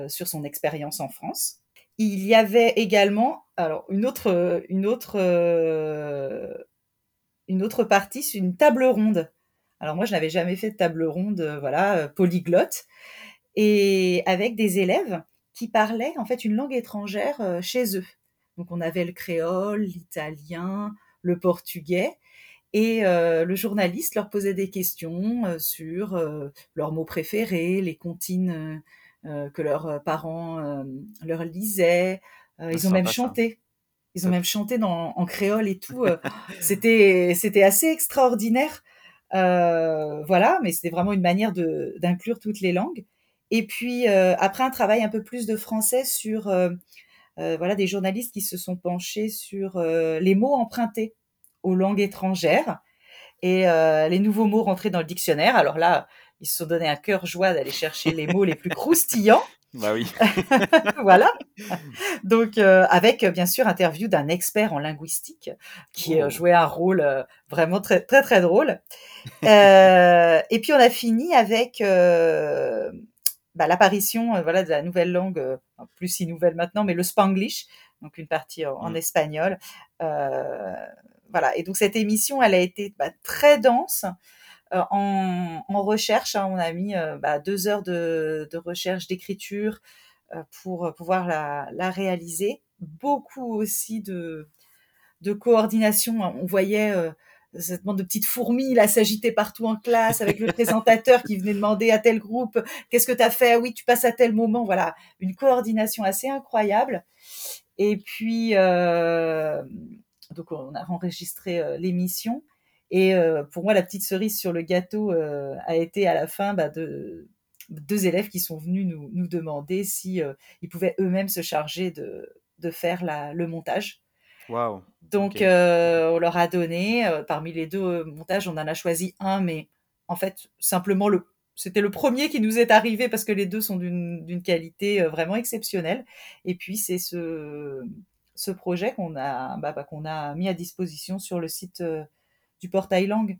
sur son expérience en France. Il y avait également, alors une autre, une autre une autre partie, c'est une table ronde. Alors moi, je n'avais jamais fait de table ronde, euh, voilà, euh, polyglotte, et avec des élèves qui parlaient en fait une langue étrangère euh, chez eux. Donc on avait le créole, l'italien, le portugais, et le journaliste leur posait des questions sur leurs mots préférés, les comptines que leurs parents leur lisaient. ils ont même chanté. Ils ont même chanté dans, en créole et tout. Euh, c'était, c'était assez extraordinaire. Euh, voilà, mais c'était vraiment une manière de, d'inclure toutes les langues. Et puis euh, après un travail un peu plus de français sur voilà des journalistes qui se sont penchés sur les mots empruntés aux langues étrangères et les nouveaux mots rentrés dans le dictionnaire. Alors là, ils se sont donné un cœur joie d'aller chercher les mots les plus croustillants. Bah oui. voilà. Donc, euh, avec bien sûr interview d'un expert en linguistique qui Oh. jouait un rôle euh, vraiment très très très drôle. Euh, et puis on a fini avec euh, bah, l'apparition euh, voilà de la nouvelle langue, euh, plus si nouvelle maintenant, mais le Spanglish, donc une partie en, en Mm. espagnol. Euh, voilà. Et donc cette émission, elle a été bah, très dense. Euh, en, recherche, hein, on a mis euh, bah, deux heures de, recherche, d'écriture euh, pour pouvoir la, réaliser. Beaucoup aussi de, coordination. On voyait cette bande de petites fourmis là s'agiter partout en classe avec le présentateur qui venait demander à tel groupe qu'est-ce que tu as fait? Oui, tu passes à tel moment. Voilà, une coordination assez incroyable. Et puis, donc on a enregistré l'émission. Et euh, pour moi, la petite cerise sur le gâteau euh, a été à la fin bah, de deux élèves qui sont venus nous, nous demander si euh, ils pouvaient eux-mêmes se charger de, de faire la, le montage. Waouh. Donc, on leur a donné, parmi les deux montages, on en a choisi un, mais en fait, simplement, le, c'était le premier qui nous est arrivé parce que les deux sont d'une d'une qualité vraiment exceptionnelle. Et puis, c'est ce, ce projet qu'on a, bah, bah, qu'on a mis à disposition sur le site du portail langue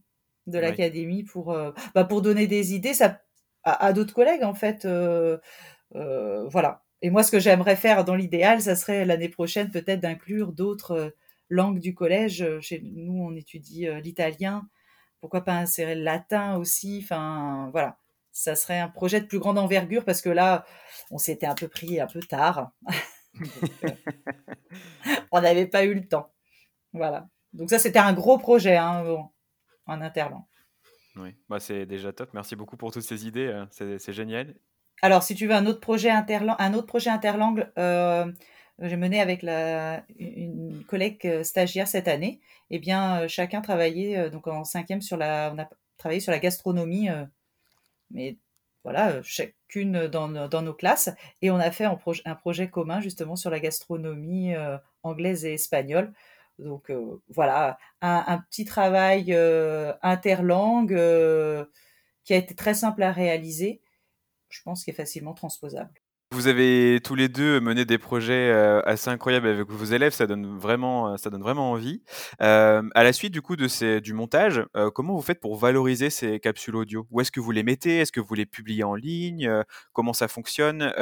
de Oui. l'académie pour, euh, bah, pour donner des idées ça, à, à d'autres collègues, en fait. euh, euh, voilà. Et moi, ce que j'aimerais faire dans l'idéal, ça serait l'année prochaine peut-être d'inclure d'autres langues du collège. Chez nous, on étudie l'italien. Pourquoi pas insérer le latin aussi Enfin, voilà. Ça serait un projet de plus grande envergure parce que là, on s'était un peu pris un peu tard. Donc, euh, on n'avait pas eu le temps. Voilà. Donc ça, c'était un gros projet, hein, bon, en interland. Oui. Bah, c'est déjà top. Merci beaucoup pour toutes ces idées. euh, C'est génial. Alors, si tu veux un autre projet interlang, un autre projet interlangue, euh, j'ai mené avec la, une collègue euh, stagiaire cette année. Eh bien, chacun travaillait donc en cinquième sur la, on a travaillé sur la gastronomie, euh, mais voilà, chacune dans, nos- dans nos classes, et on a fait un, proje- un projet commun justement sur la gastronomie euh, anglaise et espagnole. Donc euh, voilà, un, petit travail euh, interlangue euh, qui a été très simple à réaliser je pense qu'il est facilement transposable. Vous avez tous les deux mené des projets assez incroyables avec vos élèves, ça donne vraiment, ça donne vraiment envie. À la suite du coup de du montage, comment vous faites pour valoriser ces capsules audio? Où est-ce que vous les mettez? Est-ce que vous les publiez en ligne? Comment ça fonctionne?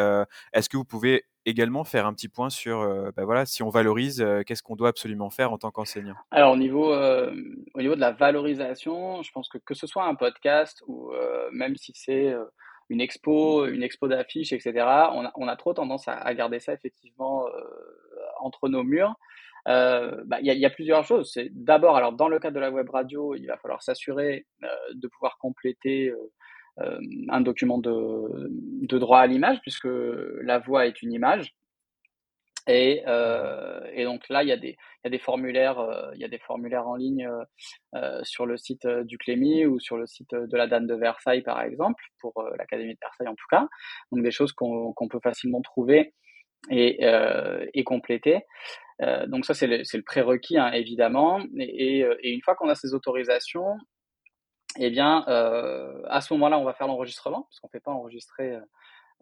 Est-ce que vous pouvez également faire un petit point sur, euh, bah voilà, si on valorise, euh, qu'est-ce qu'on doit absolument faire en tant qu'enseignant? Alors au niveau, euh, au niveau de la valorisation, je pense que que ce soit un podcast ou euh, même si c'est une expo, une expo d'affiches, etc., on a, on a trop tendance à, garder ça effectivement entre nos murs. Euh, bah, Il y, a, il y a plusieurs choses. C'est d'abord, alors dans le cadre de la web radio, il va falloir s'assurer euh, de pouvoir compléter euh, un document de, droit à l'image, puisque la voix est une image. Et, euh, donc là, il y a des, formulaires, euh, y a des formulaires en ligne euh, euh, sur le site euh, du Clémy ou sur le site de la Danne de Versailles, par exemple, pour euh, l'Académie de Versailles en tout cas. Donc des choses qu'on peut facilement trouver et, euh, compléter. Euh, donc ça, c'est le, prérequis, hein, évidemment. Et une fois qu'on a ces autorisations, eh bien, euh, à ce moment-là, on va faire l'enregistrement, parce qu'on ne fait pas enregistrer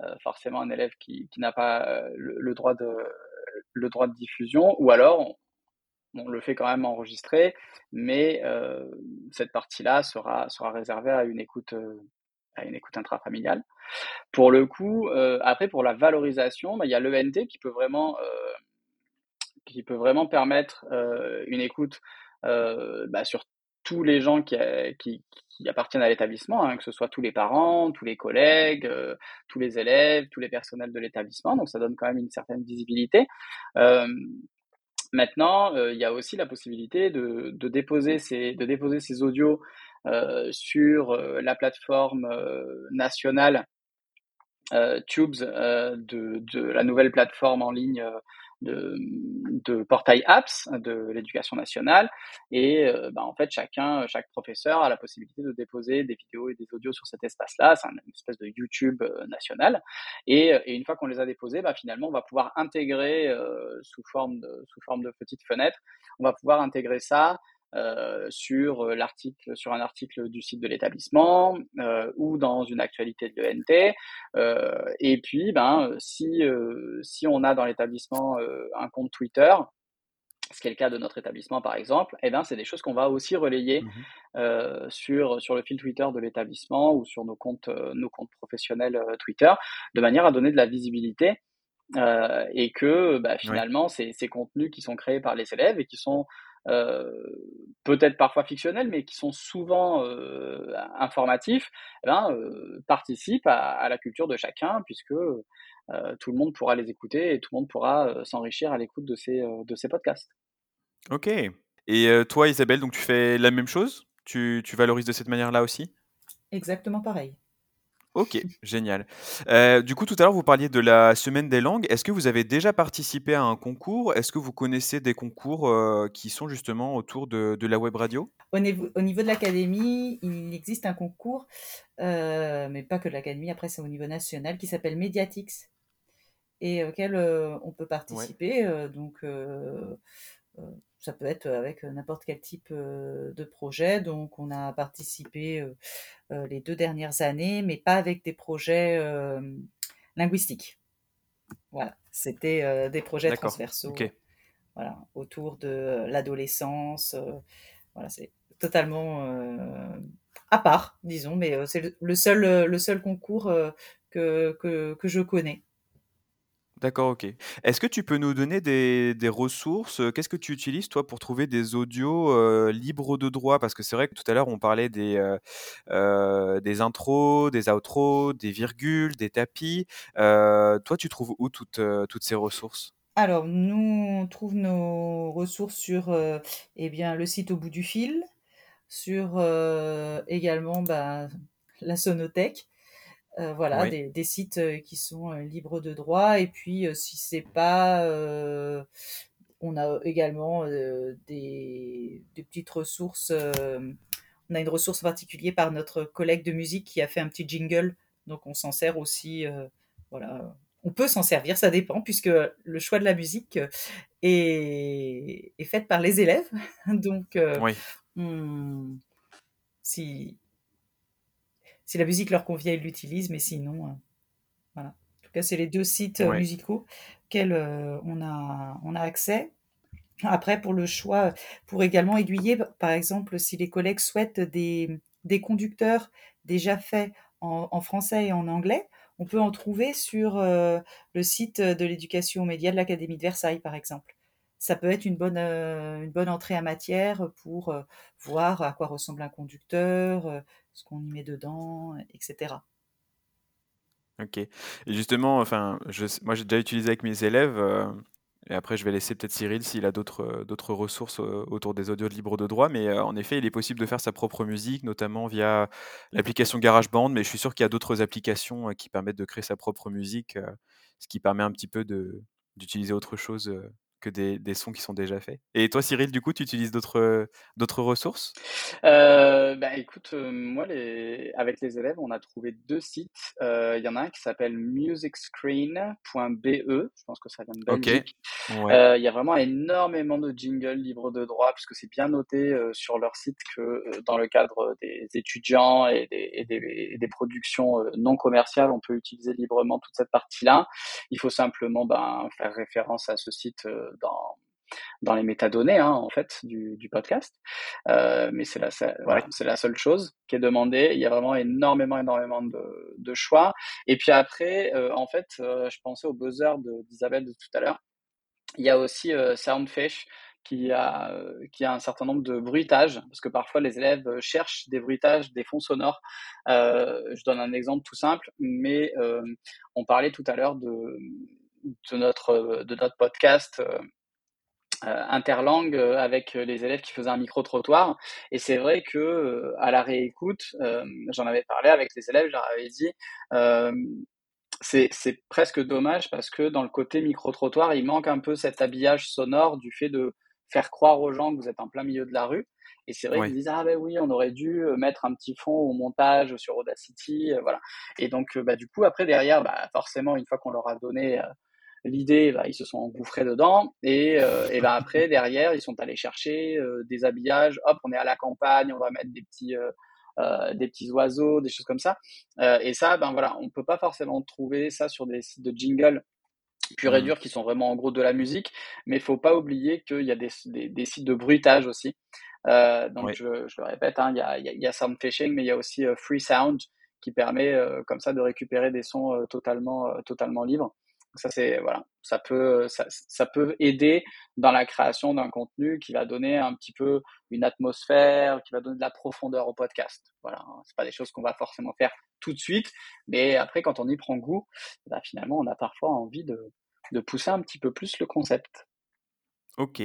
euh, forcément un élève qui, n'a pas euh, le, droit de le droit de diffusion, ou alors on, le fait quand même enregistrer, mais euh, cette partie-là sera, sera réservée à une écoute, euh, à une écoute intrafamiliale. Pour le coup, euh, après pour la valorisation, bah, il y a l'ENT qui peut vraiment, euh, qui peut vraiment permettre euh, une écoute euh, bah, sur tous les gens qui, qui appartiennent à l'établissement, hein, que ce soit tous les parents, tous les collègues, euh, tous les élèves, tous les personnels de l'établissement. Donc ça donne quand même une certaine visibilité. Euh, maintenant, euh, il y a aussi la possibilité de, déposer, ces, audios euh, sur euh, la plateforme euh, nationale euh, Tubes de, la nouvelle plateforme en ligne de, de portail apps de l'éducation nationale. Et euh, bah, en fait chacun chaque professeur a la possibilité de déposer des vidéos et des audios sur cet espace là c'est une espèce de YouTube euh, national. Et, et, une fois qu'on les a déposés bah, finalement on va pouvoir intégrer euh, sous forme de sous forme de petites fenêtres on va pouvoir intégrer ça euh, sur l'article, sur un article du site de l'établissement ou dans une actualité de l'ENT. et puis, ben, si si on a dans l'établissement un compte Twitter, ce qui est le cas de notre établissement par exemple, eh ben, c'est des choses qu'on va aussi relayer Mmh euh, sur, sur le fil Twitter de l'établissement ou sur nos comptes, euh, nos comptes professionnels euh, Twitter, de manière à donner de la visibilité euh, et que bah, finalement ces, ces, contenus qui sont créés par les élèves et qui sont peut-être parfois fictionnels, mais qui sont souvent informatifs, eh ben, participent à, à, la culture de chacun puisque tout le monde pourra les écouter et tout le monde pourra s'enrichir à l'écoute de ces, de ces podcasts. Ok. Et toi, Isabelle, donc tu fais la même chose? Tu, tu valorises de cette manière-là aussi? Exactement pareil. Ok, génial. Euh, du coup, tout à l'heure, vous parliez de la semaine des langues. Est-ce que vous avez déjà participé à un concours? Est-ce que vous connaissez des concours euh, qui sont justement autour de, de la web radio? Au niveau, au niveau, de l'académie, il existe un concours, euh, mais pas que de l'académie, après c'est au niveau national, qui s'appelle Mediatix, et auquel on peut participer. Ouais. donc, ça peut être avec n'importe quel type de projet. Donc, on a participé les deux dernières années, mais pas avec des projets linguistiques. Voilà, c'était des projets transversaux. Okay. Voilà, autour de l'adolescence. voilà, c'est totalement à part, disons, mais c'est le seul, le seul concours que, que, que je connais. D'accord, OK. Est-ce que tu peux nous donner des, ressources Qu'est-ce que tu utilises, toi, pour trouver des audios euh, libres de droit? Parce que c'est vrai que tout à l'heure, on parlait des, euh, euh, intros, des outros, des virgules, des tapis. toi, tu trouves où toutes, toutes ces ressources? Alors, nous, on trouve nos ressources sur eh bien, le site au bout du fil, sur également bah, la sonothèque. Euh, voilà, Oui. des, des sites euh, qui sont euh, libres de droit. Et puis, si c'est pas, on a également des, des petites ressources. on a une ressource en particulier par notre collègue de musique qui a fait un petit jingle. Donc, on s'en sert aussi. voilà, on peut s'en servir, ça dépend, puisque le choix de la musique est, est fait par les élèves. Donc, Oui. on- si, si la musique leur convient, ils l'utilisent, mais sinon, euh, voilà. En tout cas, c'est les deux sites euh, Ouais. musicaux auxquels euh, on, a, on a accès. Après, pour le choix, pour également aiguiller, par exemple, si les collègues souhaitent des, des conducteurs déjà faits en, en français et en anglais, on peut en trouver sur euh, le site de l'éducation aux médias de l'Académie de Versailles, par exemple. Ça peut être une bonne, euh, une bonne entrée en matière pour euh, voir à quoi ressemble un conducteur, ce qu'on y met dedans, etc. Ok. Et justement, enfin, moi j'ai déjà utilisé avec mes élèves, euh, et après je vais laisser peut-être Cyril s'il a d'autres euh, ressources euh, autour des audios libres de droit, mais en effet, il est possible de faire sa propre musique, notamment via l'application GarageBand, mais je suis sûr qu'il y a d'autres applications qui permettent de créer sa propre musique, ce qui permet un petit peu de d'utiliser autre chose que des, des sons qui sont déjà faits. Et toi, Cyril, du coup, tu utilises d'autres d'autres ressources? Euh, bah écoute, euh, moi les... avec les élèves, on a trouvé deux sites. Euh, Il y en a un qui s'appelle musicscreen.be, je pense que ça vient de. Belgique. Euh, Il y a vraiment énormément de jingles libres de droit, puisque c'est bien noté euh, sur leur site que euh, dans le cadre des étudiants et des, et des, et des productions euh, non commerciales, on peut utiliser librement toute cette partie-là. Il faut simplement ben, faire référence à ce site euh, dans dans les métadonnées hein, en fait du, du podcast. Euh, mais c'est la, seule- voilà, c'est la seule chose qui est demandée. Il y a vraiment énormément, énormément de, de choix. Et puis après, euh, en fait, euh, je pensais au buzzer de- d'Isabelle de, tout à l'heure. Il y a aussi Soundfish qui a, qui a un certain nombre de bruitages, parce que parfois les élèves cherchent des bruitages, des fonds sonores. Je donne un exemple tout simple, mais on parlait tout à l'heure de, de, notre, de notre podcast euh, euh, interlangue euh, avec les élèves qui faisaient un micro-trottoir. Et c'est vrai que euh, à la réécoute, euh, j'en avais parlé avec les élèves, je leur avais dit, euh, c'est presque dommage parce que dans le côté micro-trottoir, il manque un peu cet habillage sonore du fait de faire croire aux gens que vous êtes en plein milieu de la rue. Et c'est vrai Ouais. qu'ils disent, ah ben oui, on aurait dû euh, mettre un petit fond au montage sur Audacity, euh, voilà. Et donc, euh, bah, du coup, après, derrière, bah, forcément, une fois qu'on leur a donné euh, l'idée, bah, ils se sont engouffrés dedans et, et ben après derrière ils sont allés chercher des habillages. Hop, on est à la campagne, on va mettre des petits des petits oiseaux, des choses comme ça. et ça, ben voilà, on peut pas forcément trouver ça sur des sites de jingle pur et mmh. dur qui sont vraiment en gros de la musique, mais il faut pas oublier qu'il y a des, des, sites de bruitage aussi. Euh, donc je, je, le répète, hein, il, y a, il y a Sound Fishing, mais il y a aussi euh, Free Sound qui permet euh, comme ça de récupérer des sons euh, totalement, totalement libres. Ça c'est voilà, ça peut ça, ça, peut aider dans la création d'un contenu qui va donner un petit peu une atmosphère, qui va donner de la profondeur au podcast. Voilà, hein. c'est pas des choses qu'on va forcément faire tout de suite, mais après quand on y prend goût, bah, finalement on a parfois envie de, de pousser un petit peu plus le concept. Ok,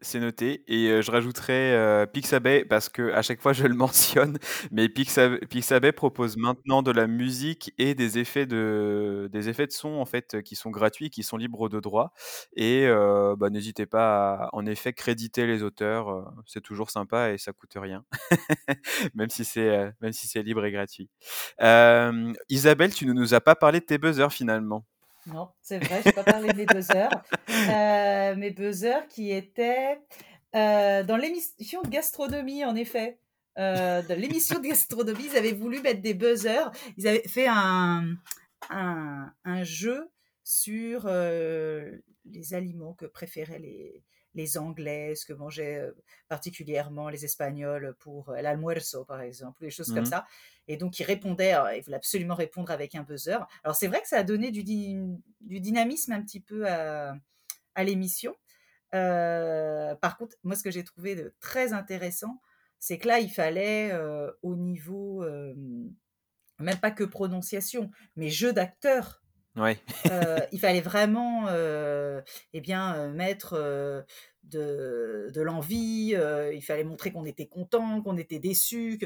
c'est noté et je rajouterai Pixabay parce que à chaque fois je le mentionne, mais Pixabay, propose maintenant de la musique et des effets de des effets de son en fait qui sont gratuits, qui sont libres de droit et bah, n'hésitez pas à en effet créditer les auteurs, c'est toujours sympa et ça coûte rien, même si c'est même si c'est libre et gratuit. Isabelle, tu ne nous as pas parlé de tes buzzers finalement. Non, c'est vrai, je n'ai pas parlé de mes buzzers. Euh, mes buzzers qui étaient euh, dans l'émission de gastronomie, en effet. Euh, dans l'émission de gastronomie, ils avaient voulu mettre des buzzers. Ils avaient fait un, un, un jeu sur les aliments que préféraient les, les Anglais, ce que mangeaient particulièrement les Espagnols pour l'almuerzo, par exemple, des choses comme mmh ça. Et donc, il répondait, il voulait absolument répondre avec un buzzer. Alors, c'est vrai que ça a donné du, du dynamisme un petit peu à, à l'émission. par contre, moi, ce que j'ai trouvé de très intéressant, c'est que là, il fallait, au niveau, même pas que prononciation, mais jeu d'acteur, Ouais. il fallait vraiment eh bien, mettre de, de l'envie, il fallait montrer qu'on était content, qu'on était déçu.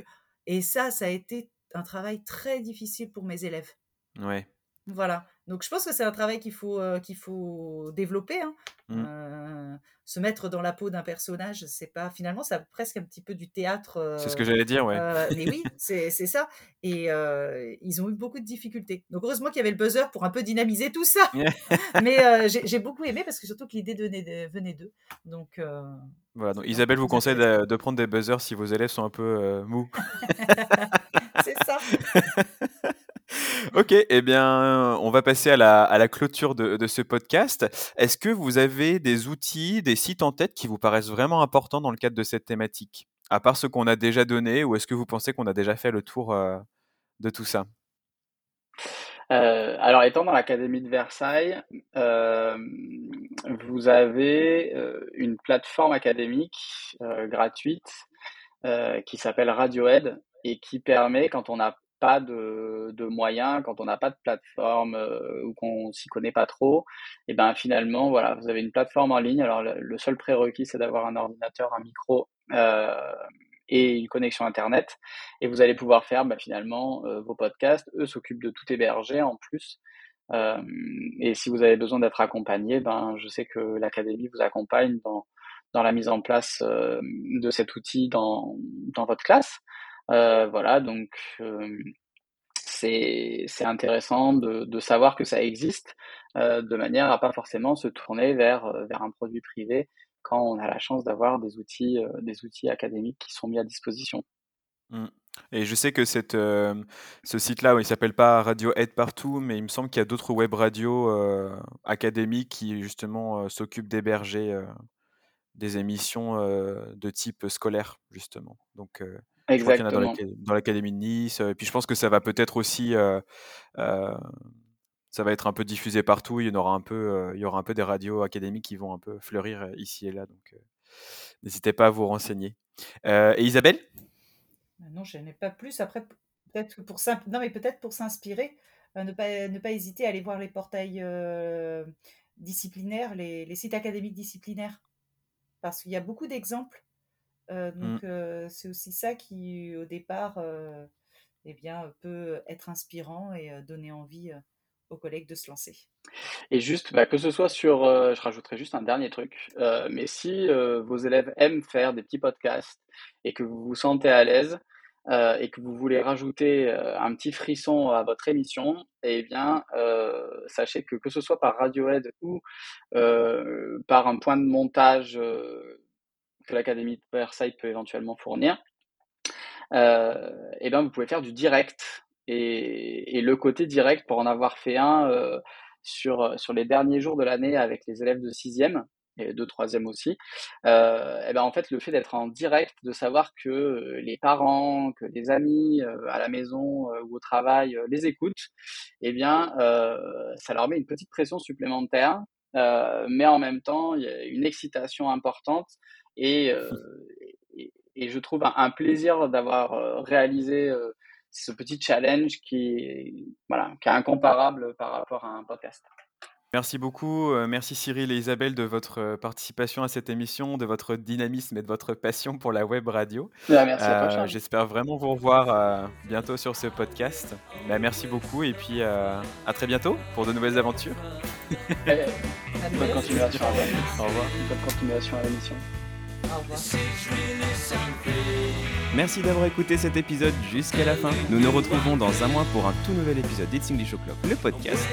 Et ça, ça a été un travail très difficile pour mes élèves. Ouais. Voilà. Donc je pense que c'est un travail qu'il faut, qu'il faut développer. Hein. Mmh. se mettre dans la peau d'un personnage, c'est pas finalement ça presque un petit peu du théâtre. c'est ce que j'allais dire, ouais. mais oui, c'est ça. Et ils ont eu beaucoup de difficultés. Donc heureusement qu'il y avait le buzzer pour un peu dynamiser tout ça. mais j'ai beaucoup aimé parce que surtout que l'idée venait d'eux. Donc voilà. Donc Isabelle vous conseille de, de, prendre des buzzers si vos élèves sont un peu mous. c'est ça. Ok, eh bien, on va passer à la, à la clôture de, de, ce podcast. Est-ce que vous avez des outils, des sites en tête qui vous paraissent vraiment importants dans le cadre de cette thématique? À part ce qu'on a déjà donné, ou est-ce que vous pensez qu'on a déjà fait le tour euh, de tout ça? Euh, alors, étant dans l'Académie de Versailles, euh, vous avez une plateforme académique gratuite qui s'appelle Radiohead et qui permet, quand on n'a pas de, moyens, quand on n'a pas de plateforme euh, ou qu'on s'y connaît pas trop, et ben finalement voilà, vous avez une plateforme en ligne. Alors le, seul prérequis c'est d'avoir un ordinateur, un micro euh, et une connexion internet, et vous allez pouvoir faire ben, finalement euh, vos podcasts. Eux s'occupent de tout héberger en plus. Et si vous avez besoin d'être accompagné, ben je sais que l'académie vous accompagne dans dans la mise en place de cet outil dans dans votre classe. Euh, voilà, donc euh, c'est intéressant de, de, savoir que ça existe euh, de manière à pas forcément se tourner vers, vers un produit privé quand on a la chance d'avoir des outils, des outils académiques qui sont mis à disposition. Mmh. Et je sais que cette, ce site-là, il s'appelle pas Radio Aide Partout, mais il me semble qu'il y a d'autres web radios académiques qui justement s'occupent d'héberger des émissions de type scolaire, justement. Donc, Exactement. Je crois qu'il y en a dans l'Académie de Nice. Et puis je pense que ça va peut-être aussi. Euh, euh, ça va être un peu diffusé partout. Il y, aura un peu, euh, il y aura un peu des radios académiques qui vont un peu fleurir ici et là. Donc n'hésitez pas à vous renseigner. et Isabelle? Bah Non, je n'ai pas plus. Après, peut-être pour, non, mais peut-être pour s'inspirer, ne, pas, ne pas hésiter à aller voir les portails disciplinaires, les, les sites académiques disciplinaires. Parce qu'il y a beaucoup d'exemples euh, donc, mmh. c'est aussi ça qui, au départ, eh bien, peut être inspirant et donner envie aux collègues de se lancer. Et juste, bah, que ce soit sur, je rajouterai juste un dernier truc, mais si vos élèves aiment faire des petits podcasts et que vous vous sentez à l'aise, euh, et que vous voulez rajouter euh, un petit frisson à votre émission, eh bien, euh, sachez que que ce soit par Radiohead ou par un point de montage que l'Académie de Versailles peut éventuellement fournir, eh bien, vous pouvez faire du direct. Et, et, le côté direct, pour en avoir fait un sur, sur les derniers jours de l'année avec les élèves de sixième, et de troisième aussi, euh, et ben en fait le fait d'être en direct, de savoir que euh, les parents, que les amis euh, à la maison euh, ou au travail les écoutent, et bien ça leur met une petite pression supplémentaire, mais en même temps il y a une excitation importante et, et, et je trouve un, un plaisir d'avoir réalisé ce petit challenge qui, voilà, qui est incomparable par rapport à un podcast. Merci beaucoup. Euh, merci Cyril et Isabelle de votre euh, participation à cette émission, de votre dynamisme et de votre passion pour la web radio. Bah, merci à toi, euh, J'espère vraiment vous revoir bientôt sur ce podcast. Bah, merci beaucoup et puis à très bientôt pour de nouvelles aventures. bonne continuation. Au revoir. Bonne continuation à l'émission. Merci d'avoir écouté cet épisode jusqu'à la fin. Nous nous retrouvons dans un mois pour un tout nouvel épisode d'It's English le podcast.